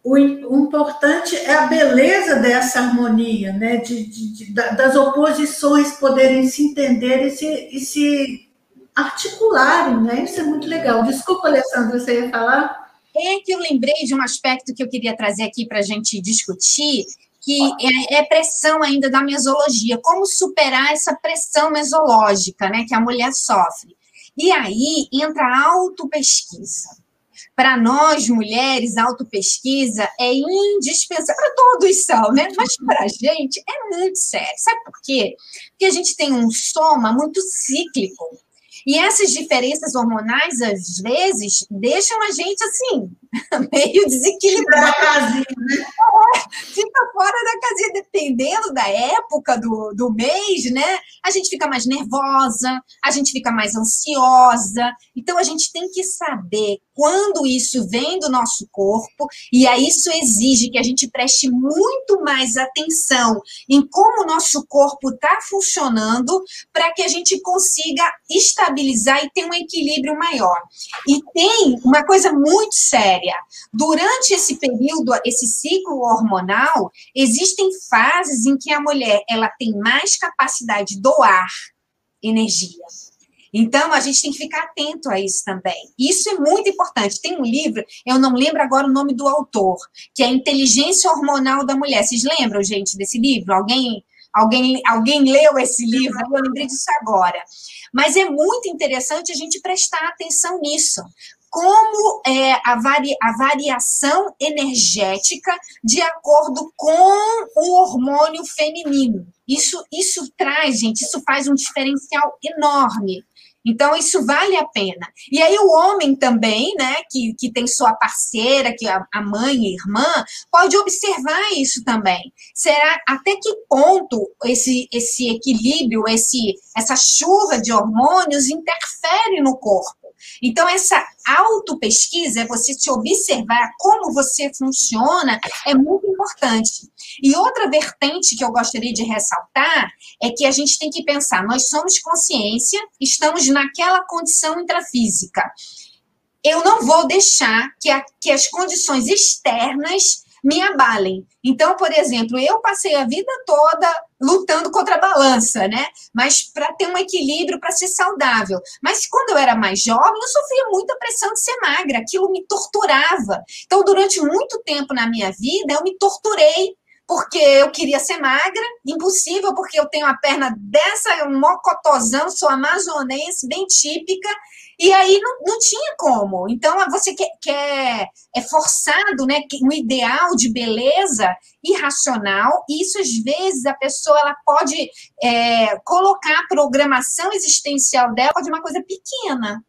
o, importante é a beleza dessa harmonia, né? De, de, de, das oposições poderem se entender e se, e se articularem, né? Isso é muito legal. Desculpa, Alessandra, você ia falar?
É que eu lembrei de um aspecto que eu queria trazer aqui para a gente discutir, que é, é, pressão ainda da mesologia. Como superar essa pressão mesológica, né? Que a mulher sofre. E aí entra a autopesquisa. Para nós, mulheres, autopesquisa é indispensável. Para todos são, né? Mas para a gente é muito sério. Sabe por quê? Porque a gente tem um soma muito cíclico. E essas diferenças hormonais, às vezes, deixam a gente assim, meio desequilibrado. Fica fora da casinha, dependendo da época do, do mês, né? A gente fica mais nervosa, a gente fica mais ansiosa. Então, a gente tem que saber quando isso vem do nosso corpo, e aí isso exige que a gente preste muito mais atenção em como o nosso corpo está funcionando, para que a gente consiga estabilizar e ter um equilíbrio maior. E tem uma coisa muito séria: durante esse período, esse ciclo hormonal, existem fases em que a mulher ela tem mais capacidade de doar energia então, a gente tem que ficar atento a isso também. Isso é muito importante. Tem um livro, eu não lembro agora o nome do autor, que é Inteligência Hormonal da Mulher. Vocês lembram, gente, desse livro? Alguém, alguém, alguém leu esse livro? Eu lembrei disso agora. Mas é muito interessante a gente prestar atenção nisso. Como é a, vari, a variação energética de acordo com o hormônio feminino. Isso, isso traz, gente, isso faz um diferencial enorme então, isso vale a pena. E aí, o homem também, né, que, que tem sua parceira, que a, a mãe e irmã, pode observar isso também. Será até que ponto esse, esse equilíbrio, esse, essa chuva de hormônios interfere no corpo? Então, essa autopesquisa, é você se observar como você funciona, é muito importante. E outra vertente que eu gostaria de ressaltar é que a gente tem que pensar: nós somos consciência, estamos naquela condição intrafísica. Eu não vou deixar que, a, que as condições externas me abalem. Então, por exemplo, eu passei a vida toda lutando contra a balança, né? Mas para ter um equilíbrio, para ser saudável. Mas quando eu era mais jovem, eu sofria muita pressão de ser magra, aquilo me torturava. Então, durante muito tempo na minha vida, eu me torturei porque eu queria ser magra, impossível, porque eu tenho a perna dessa, um mocotozão, sou amazonense, bem típica, e aí não, não tinha como. Então, você quer, quer é forçado, né? Um ideal de beleza irracional, e isso, às vezes, a pessoa ela pode é, colocar a programação existencial dela de uma coisa pequena.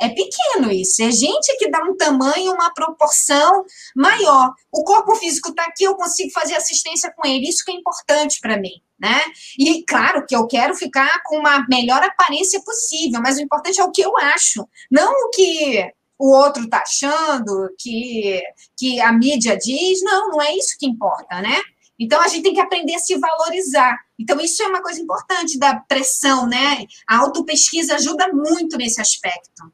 É pequeno isso. É gente que dá um tamanho, uma proporção maior. O corpo físico está aqui, eu consigo fazer assistência com ele. Isso que é importante para mim, né? E claro que eu quero ficar com uma melhor aparência possível, mas o importante é o que eu acho, não o que o outro está achando, que, que a mídia diz. Não, não é isso que importa, né? Então a gente tem que aprender a se valorizar. Então isso é uma coisa importante da pressão, né? A autopesquisa ajuda muito nesse aspecto.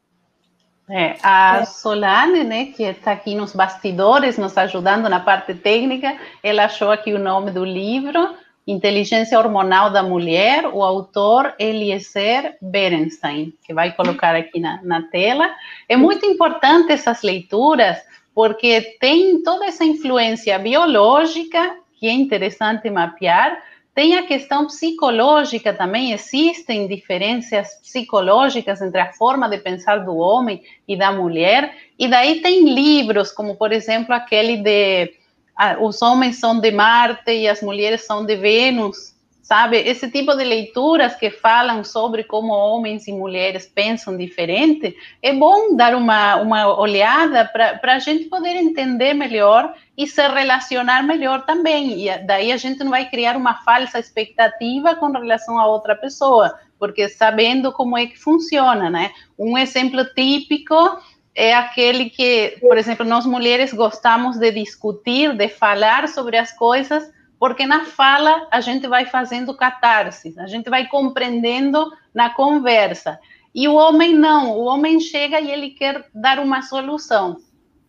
É, a Solane, né, que está aqui nos bastidores, nos ajudando na parte técnica, ela achou aqui o nome do livro, Inteligência Hormonal da Mulher, o autor Eliezer Berenstein, que vai colocar aqui na, na tela. É muito importante essas leituras, porque tem toda essa influência biológica, que é interessante mapear, tem a questão psicológica também, existem diferenças psicológicas entre a forma de pensar do homem e da mulher, e daí tem livros, como por exemplo aquele de ah, Os Homens São de Marte e as Mulheres São de Vênus, sabe? Esse tipo de leituras que falam sobre como homens e mulheres pensam diferente, é bom dar uma, uma olhada para a gente poder entender melhor e se relacionar melhor também. E daí a gente não vai criar uma falsa expectativa com relação a outra pessoa, porque sabendo como é que funciona, né? Um exemplo típico é aquele que, por exemplo, nós mulheres gostamos de discutir, de falar sobre as coisas, porque na fala a gente vai fazendo catarse, a gente vai compreendendo na conversa. E o homem não, o homem chega e ele quer dar uma solução.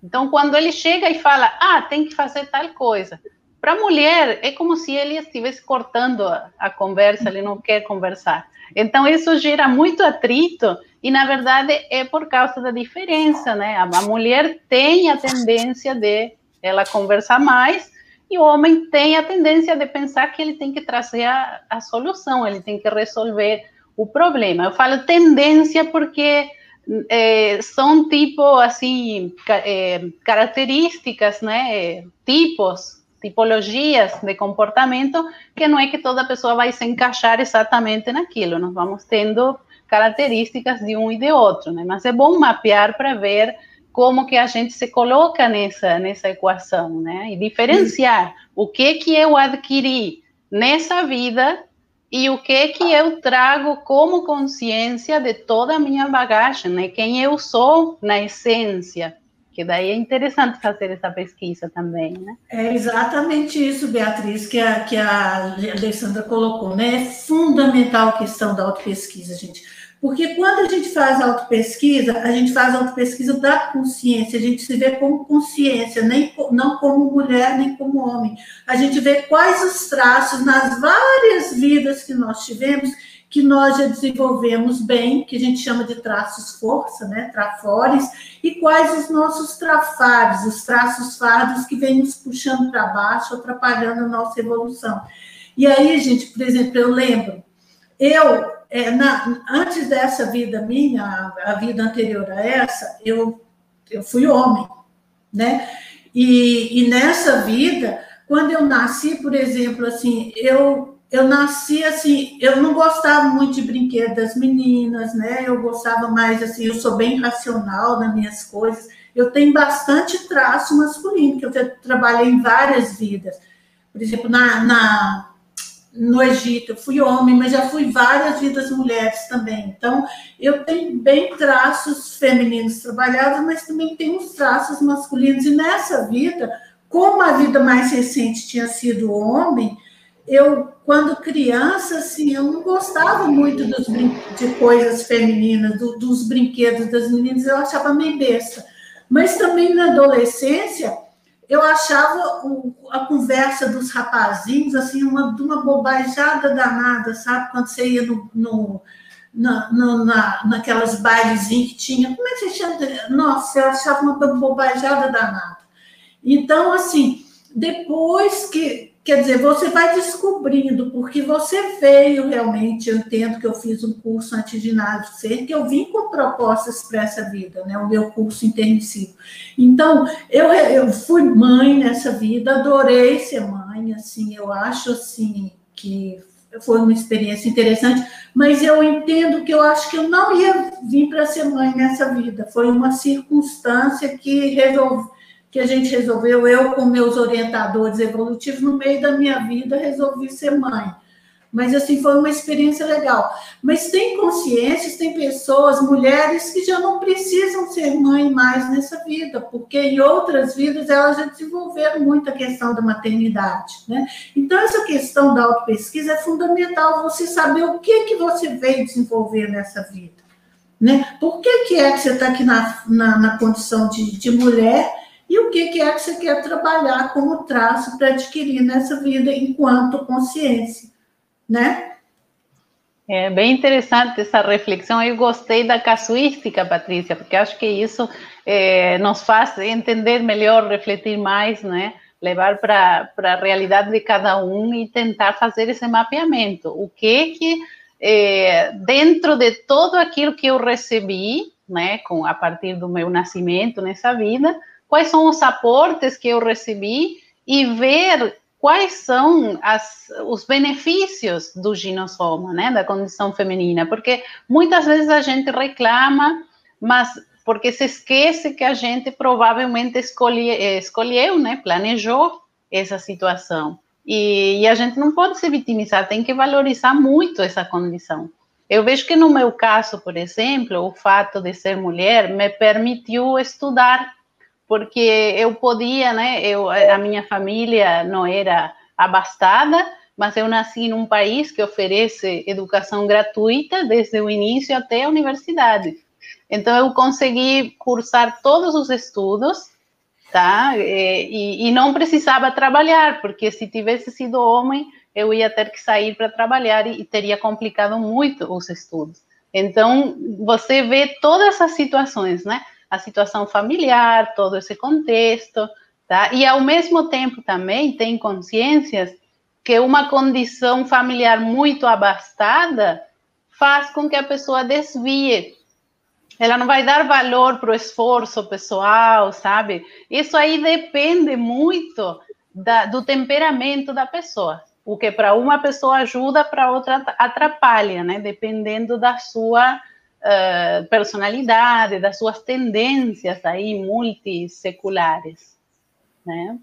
Então, quando ele chega e fala, ah, tem que fazer tal coisa, para a mulher é como se ele estivesse cortando a, a conversa, ele não quer conversar. Então, isso gera muito atrito e, na verdade, é por causa da diferença, né? A, a mulher tem a tendência de ela conversar mais e o homem tem a tendência de pensar que ele tem que trazer a, a solução, ele tem que resolver o problema. Eu falo tendência porque é, são tipo assim é, características, né? Tipos tipologias de comportamento que não é que toda pessoa vai se encaixar exatamente naquilo, nós vamos tendo características de um e de outro, né? Mas é bom mapear para ver como que a gente se coloca nessa nessa equação, né? E diferenciar o que que eu adquiri nessa vida e o que que eu trago como consciência de toda a minha bagagem, né? Quem eu sou na essência que daí é interessante fazer essa pesquisa também, né?
É exatamente isso, Beatriz, que a, que a Alessandra colocou, né? É fundamental a questão da autopesquisa, gente. Porque quando a gente faz autopesquisa, a gente faz autopesquisa da consciência, a gente se vê como consciência, nem, não como mulher, nem como homem. A gente vê quais os traços nas várias vidas que nós tivemos que nós já desenvolvemos bem, que a gente chama de traços força, né, trafores, e quais os nossos trafares, os traços fardos que vêm nos puxando para baixo, atrapalhando a nossa evolução. E aí, gente, por exemplo, eu lembro, eu, é, na, antes dessa vida minha, a, a, vida anterior a essa, eu, eu fui homem, né? E, e nessa vida, quando eu nasci, por exemplo, assim, eu eu nasci assim, eu não gostava muito de brinquedo das meninas, né? Eu gostava mais assim, eu sou bem racional nas minhas coisas. Eu tenho bastante traço masculino, que eu trabalhei em várias vidas. Por exemplo, na, na no Egito, eu fui homem, mas já fui várias vidas mulheres também. Então, eu tenho bem traços femininos trabalhados, mas também tenho os traços masculinos. E nessa vida, como a vida mais recente tinha sido homem, eu, quando criança, assim, eu não gostava muito dos de coisas femininas, do, dos brinquedos das meninas, eu achava meio besta. Mas também na adolescência, eu achava o, a conversa dos rapazinhos, assim, uma, uma bobajada danada, sabe? Quando você ia no, no na, na, naquelas bailezinhas que tinha, como é que você chama? Nossa, eu achava uma bobajada danada. Então, assim, depois que, Quer dizer, você vai descobrindo, porque você veio realmente, eu entendo que eu fiz um curso antes de nascer, que eu vim com propostas para essa vida, né? O meu curso intermissivo. Então, eu, eu fui mãe nessa vida, adorei ser mãe, assim, eu acho assim que foi uma experiência interessante, mas eu entendo que eu acho que eu não ia vir para ser mãe nessa vida. Foi uma circunstância que resolveu que a gente resolveu, eu com meus orientadores evolutivos, no meio da minha vida, resolvi ser mãe. Mas, assim, foi uma experiência legal. Mas tem consciências, tem pessoas, mulheres, que já não precisam ser mãe mais nessa vida, porque em outras vidas elas já desenvolveram muito a questão da maternidade, né? Então, essa questão da autopesquisa é fundamental, você saber o que, que você veio desenvolver nessa vida, né? Por que, que é que você está aqui na, na, na condição de, de mulher e o que, é que você quer trabalhar como traço para adquirir nessa vida enquanto consciência, né?
É bem interessante essa reflexão. Eu gostei da casuística, Patrícia, porque acho que isso é, nos faz entender melhor, refletir mais, né? Levar para a realidade de cada um e tentar fazer esse mapeamento. O que que é, dentro de tudo aquilo que eu recebi, né, com a partir do meu nascimento nessa vida, quais são os aportes que eu recebi e ver quais são as, os benefícios do ginossoma, né, da condição feminina, porque muitas vezes a gente reclama, mas porque se esquece que a gente provavelmente escolhe, escolheu, né, planejou essa situação. E, e, a gente não pode se vitimizar, tem que valorizar muito essa condição. Eu vejo que no meu caso, por exemplo, o fato de ser mulher me permitiu estudar, porque eu podia, né? Eu, a minha família não era abastada, mas eu nasci num país que oferece educação gratuita desde o início até a universidade. Então eu consegui cursar todos os estudos, tá? E, e não precisava trabalhar, porque se tivesse sido homem, eu ia ter que sair para trabalhar e, e teria complicado muito os estudos. Então, você vê todas essas situações, né? A situação familiar, todo esse contexto, tá? E ao mesmo tempo também tem consciências que uma condição familiar muito abastada faz com que a pessoa desvie. Ela não vai dar valor para o esforço pessoal, sabe? Isso aí depende muito da, do temperamento da pessoa. O que para uma pessoa ajuda, para outra atrapalha, né? Dependendo da sua uh, personalidade, das suas tendências aí multisseculares, né?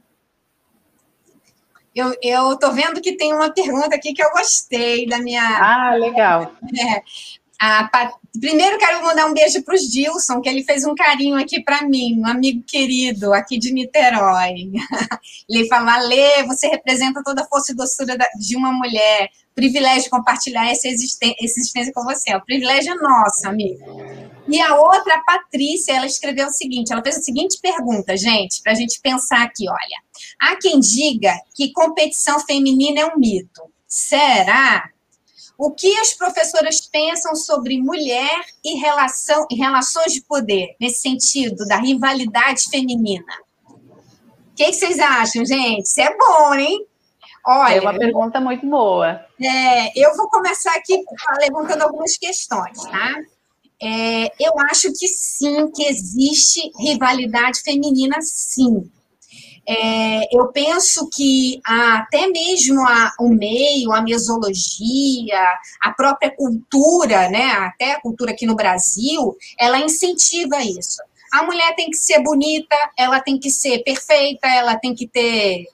Eu, eu tô vendo que tem uma pergunta aqui que eu gostei da minha.
Ah, legal.
É, a, primeiro quero mandar um beijo para o Gilson, que ele fez um carinho aqui para mim, um amigo querido aqui de Niterói. Ele fala: Lê, você representa toda a força e doçura de uma mulher. Privilégio compartilhar essa existência, com você. O privilégio é nosso, amigo. E a outra, a Patrícia, ela escreveu o seguinte: ela fez a seguinte pergunta, gente, para a gente pensar aqui: olha, há quem diga que competição feminina é um mito. Será? O que as professoras pensam sobre mulher e, relação, e relações de poder, nesse sentido, da rivalidade feminina? O que, vocês acham, gente? Isso é bom, hein?
Olha, é uma pergunta muito boa.
É, eu vou começar aqui levantando algumas questões, tá? É, eu acho que sim, que existe rivalidade feminina, sim. É, eu penso que até mesmo a, o meio, a mesologia, a própria cultura, né, até a cultura aqui no Brasil, ela incentiva isso. A mulher tem que ser bonita, ela tem que ser perfeita, ela tem que ter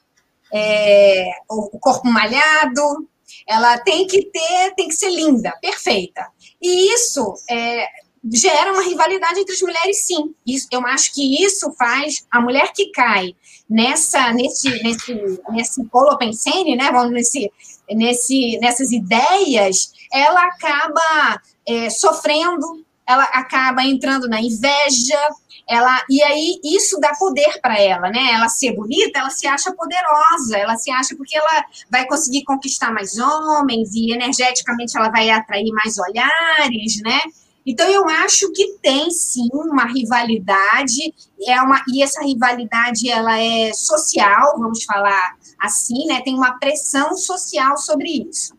é, o corpo malhado, ela tem que ter, tem que ser linda, perfeita. E isso é, gera uma rivalidade entre as mulheres, sim. Isso, eu acho que isso faz a mulher que cai nessa nesse nesse nesse polopensene, né? Vamos nesse nesse nessas ideias, ela acaba é, sofrendo, ela acaba entrando na inveja, ela e aí isso dá poder para ela, né? Ela ser bonita, ela se acha poderosa, ela se acha porque ela vai conseguir conquistar mais homens e energeticamente ela vai atrair mais olhares, né? Então, eu acho que tem sim uma rivalidade, é uma, e essa rivalidade ela é social, vamos falar assim, né? Tem uma pressão social sobre isso.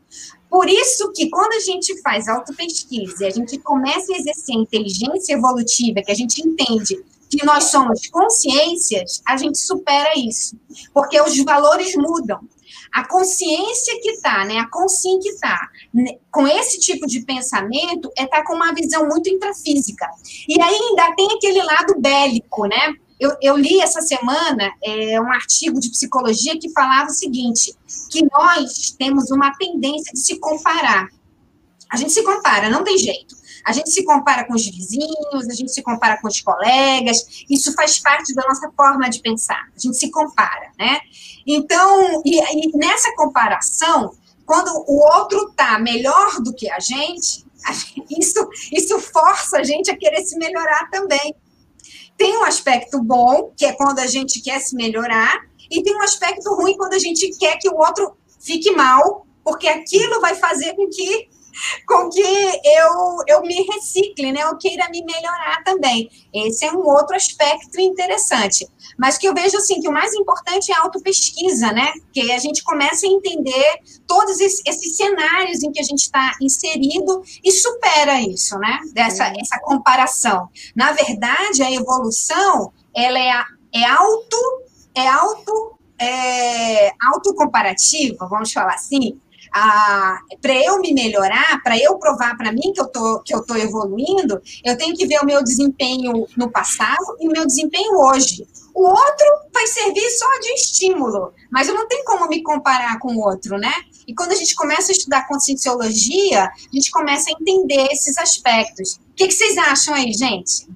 Por isso que quando a gente faz autopesquisa e a gente começa a exercer a inteligência evolutiva, que a gente entende que nós somos consciências, a gente supera isso. Porque os valores mudam. A consciência que está, né, a consciência que está né, com esse tipo de pensamento é estar tá com uma visão muito intrafísica. E ainda tem aquele lado bélico, né? Eu, eu, li essa semana é, um artigo de psicologia que falava o seguinte: que nós temos uma tendência de se comparar. A gente se compara, não tem jeito. A gente se compara com os vizinhos, a gente se compara com os colegas, isso faz parte da nossa forma de pensar. A gente se compara, né? Então, e, e nessa comparação, quando o outro tá melhor do que a gente, isso, isso força a gente a querer se melhorar também. Tem um aspecto bom, que é quando a gente quer se melhorar, e tem um aspecto ruim quando a gente quer que o outro fique mal, porque aquilo vai fazer com que com que eu, eu me recicle, né? Eu queira me melhorar também. Esse é um outro aspecto interessante. Mas que eu vejo assim que o mais importante é a autopesquisa, né? Que a gente começa a entender todos esses, cenários em que a gente está inserido e supera isso, né? Dessa essa comparação. Na verdade, a evolução ela é, é auto, é auto, é autocomparativa, vamos falar assim, para eu me melhorar, para eu provar para mim que eu tô que eu tô evoluindo, eu tenho que ver o meu desempenho no passado e o meu desempenho hoje. O outro vai servir só de estímulo, mas eu não tenho como me comparar com o outro, né? E quando a gente começa a estudar conscienciologia, a gente começa a entender esses aspectos. O que, que vocês acham aí, gente?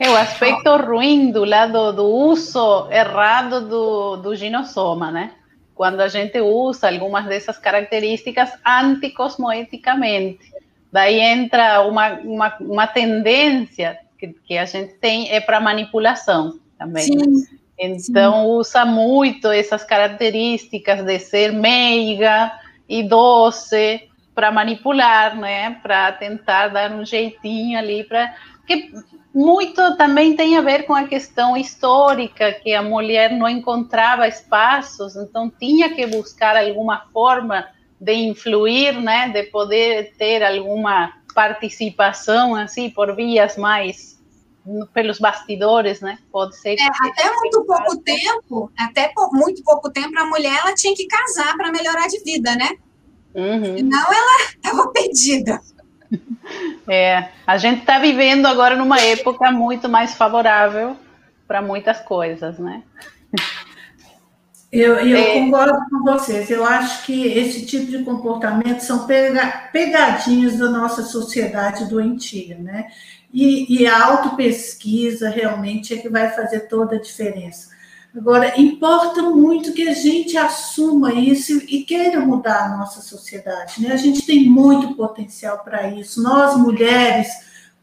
É o aspecto ruim do lado do uso errado do, do ginosoma, né? Quando a gente usa algumas dessas características anticosmoeticamente. Daí entra uma, uma, uma tendência que, que a gente tem é para manipulação também. Sim, então, sim. usa muito essas características de ser meiga e doce para manipular, né? Para tentar dar um jeitinho ali para que muito também tem a ver com a questão histórica, que a mulher não encontrava espaços, então tinha que buscar alguma forma de influir, né, de poder ter alguma participação assim por vias mais pelos bastidores, né? Pode ser.
É, até muito pouco tempo, até por muito pouco tempo a mulher ela tinha que casar para melhorar de vida, né? Uhum. Senão ela estava perdida.
É, a gente está vivendo agora numa época muito mais favorável para muitas coisas, né?
Eu, eu é. concordo com vocês. Eu acho que esse tipo de comportamento são pegadinhas da nossa sociedade doentia, né? E, e a autopesquisa realmente é que vai fazer toda a diferença. Agora, importa muito que a gente assuma isso e queira mudar a nossa sociedade. Né? A gente tem muito potencial para isso. Nós, mulheres,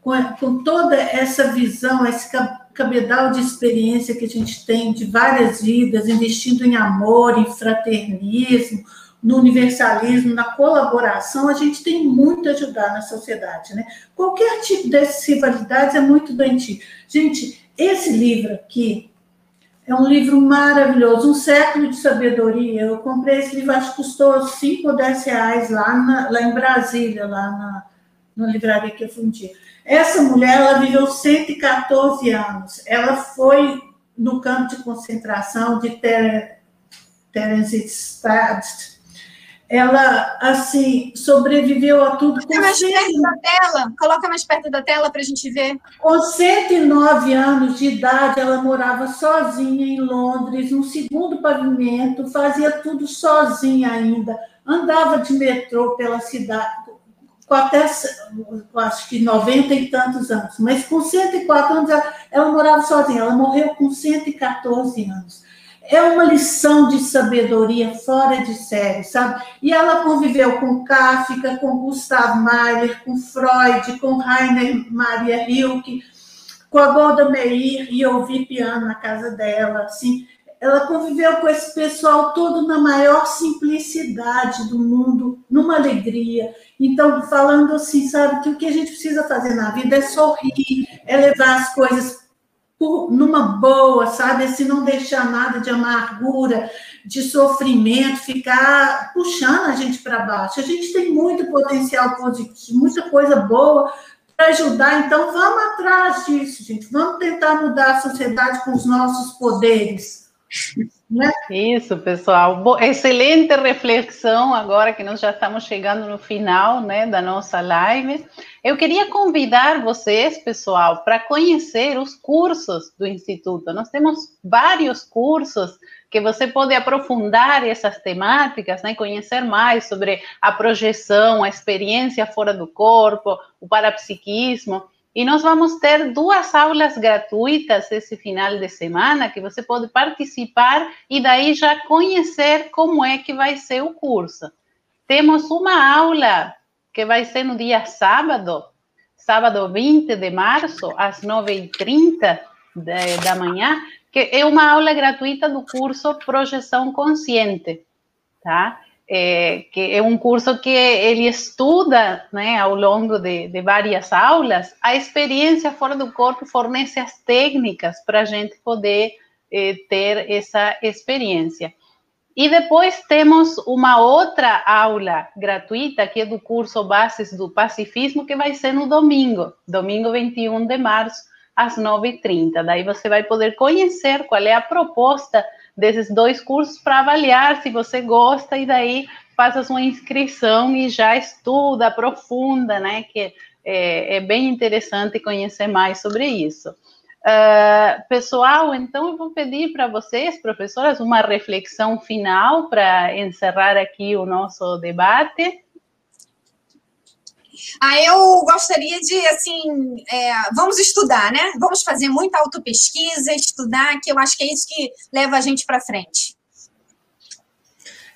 com, com toda essa visão, esse cabedal de experiência que a gente tem de várias vidas, investindo em amor, em fraternismo, no universalismo, na colaboração, a gente tem muito a ajudar na sociedade. Né? Qualquer tipo dessas rivalidades é muito doentio. Gente, esse livro aqui, é um livro maravilhoso, Um Século de Sabedoria. Eu comprei esse livro, acho que custou 5 ou 10 reais lá, na, lá em Brasília, lá na, na livraria que eu fundi. Essa mulher, ela viveu 114 anos. Ela foi no campo de concentração de Ter Theresienstadt, ela assim sobreviveu a tudo.
Coloca mais perto da tela, coloca mais perto da tela para a gente ver.
Com 109 anos de idade, ela morava sozinha em Londres, no segundo pavimento, fazia tudo sozinha ainda, andava de metrô pela cidade, com até acho que 90 e tantos anos, mas com 104 anos ela, ela morava sozinha, ela morreu com 114 anos é uma lição de sabedoria fora de série, sabe? E ela conviveu com Kafka, com Gustav Mahler, com Freud, com Rainer Maria Rilke, com a Golda Meir, e eu ouvi piano na casa dela, assim. Ela conviveu com esse pessoal todo na maior simplicidade do mundo, numa alegria. Então, falando assim, sabe, que o que a gente precisa fazer na vida é sorrir, é levar as coisas numa boa, sabe? Se não deixar nada de amargura, de sofrimento, ficar puxando a gente para baixo. A gente tem muito potencial positivo, muita coisa boa para ajudar, então vamos atrás disso, gente. Vamos tentar mudar a sociedade com os nossos poderes.
Né? Isso, pessoal. Bo excelente reflexão agora que nós já estamos chegando no final né, da nossa live. Eu queria convidar vocês, pessoal, para conhecer os cursos do Instituto. Nós temos vários cursos que você pode aprofundar essas temáticas, né, conhecer mais sobre a projeção, a experiência fora do corpo, o parapsiquismo. E nós vamos ter duas aulas gratuitas esse final de semana que você pode participar e daí já conhecer como é que vai ser o curso. Temos uma aula que vai ser no dia sábado, sábado 20 de março, às 9h30 da manhã, que é uma aula gratuita do curso Projeção Consciente, tá? É, que é um curso que ele estuda, né, ao longo de, de várias aulas, a experiência fora do corpo fornece as técnicas para a gente poder é, ter essa experiência. E depois temos uma outra aula gratuita, que é do curso Bases do Pacifismo, que vai ser no domingo, domingo 21 de março, às 9h30. Daí você vai poder conhecer qual é a proposta desses dois cursos para avaliar se você gosta e daí faz a sua inscrição e já estuda, aprofunda, né? Que é, é bem interessante conhecer mais sobre isso. Uh, pessoal, então eu vou pedir para vocês, professoras, uma reflexão final para encerrar aqui o nosso debate.
Ah, eu gostaria de, assim, é, vamos estudar, né? Vamos fazer muita autopesquisa, estudar, que eu acho que é isso que leva a gente para frente.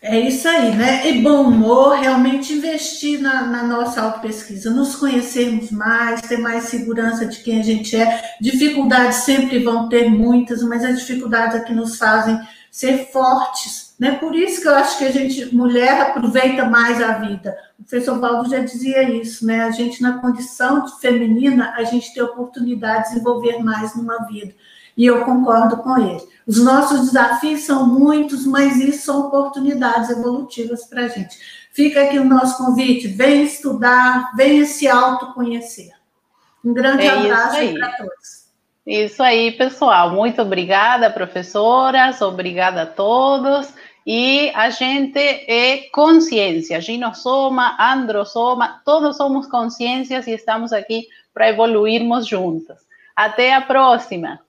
É isso aí, né? E bom humor, realmente investir na, na nossa autopesquisa, nos conhecermos mais, ter mais segurança de quem a gente é. Dificuldades sempre vão ter muitas, mas as dificuldades é que nos fazem ser fortes, né? Por isso que eu acho que a gente, mulher, aproveita mais a vida. O professor Valdo já dizia isso, né? A gente, na condição feminina, a gente tem oportunidade de desenvolver mais numa vida. E eu concordo com ele. Os nossos desafios são muitos, mas isso são oportunidades evolutivas para a gente. Fica aqui o nosso convite: venha estudar, venha se autoconhecer. Um grande é abraço para todos.
Isso aí, pessoal. Muito obrigada, professoras. Obrigada a todos. E a gente é consciência, ginossoma, androsoma, todos somos consciências e estamos aqui para evoluirmos juntas. Até a próxima!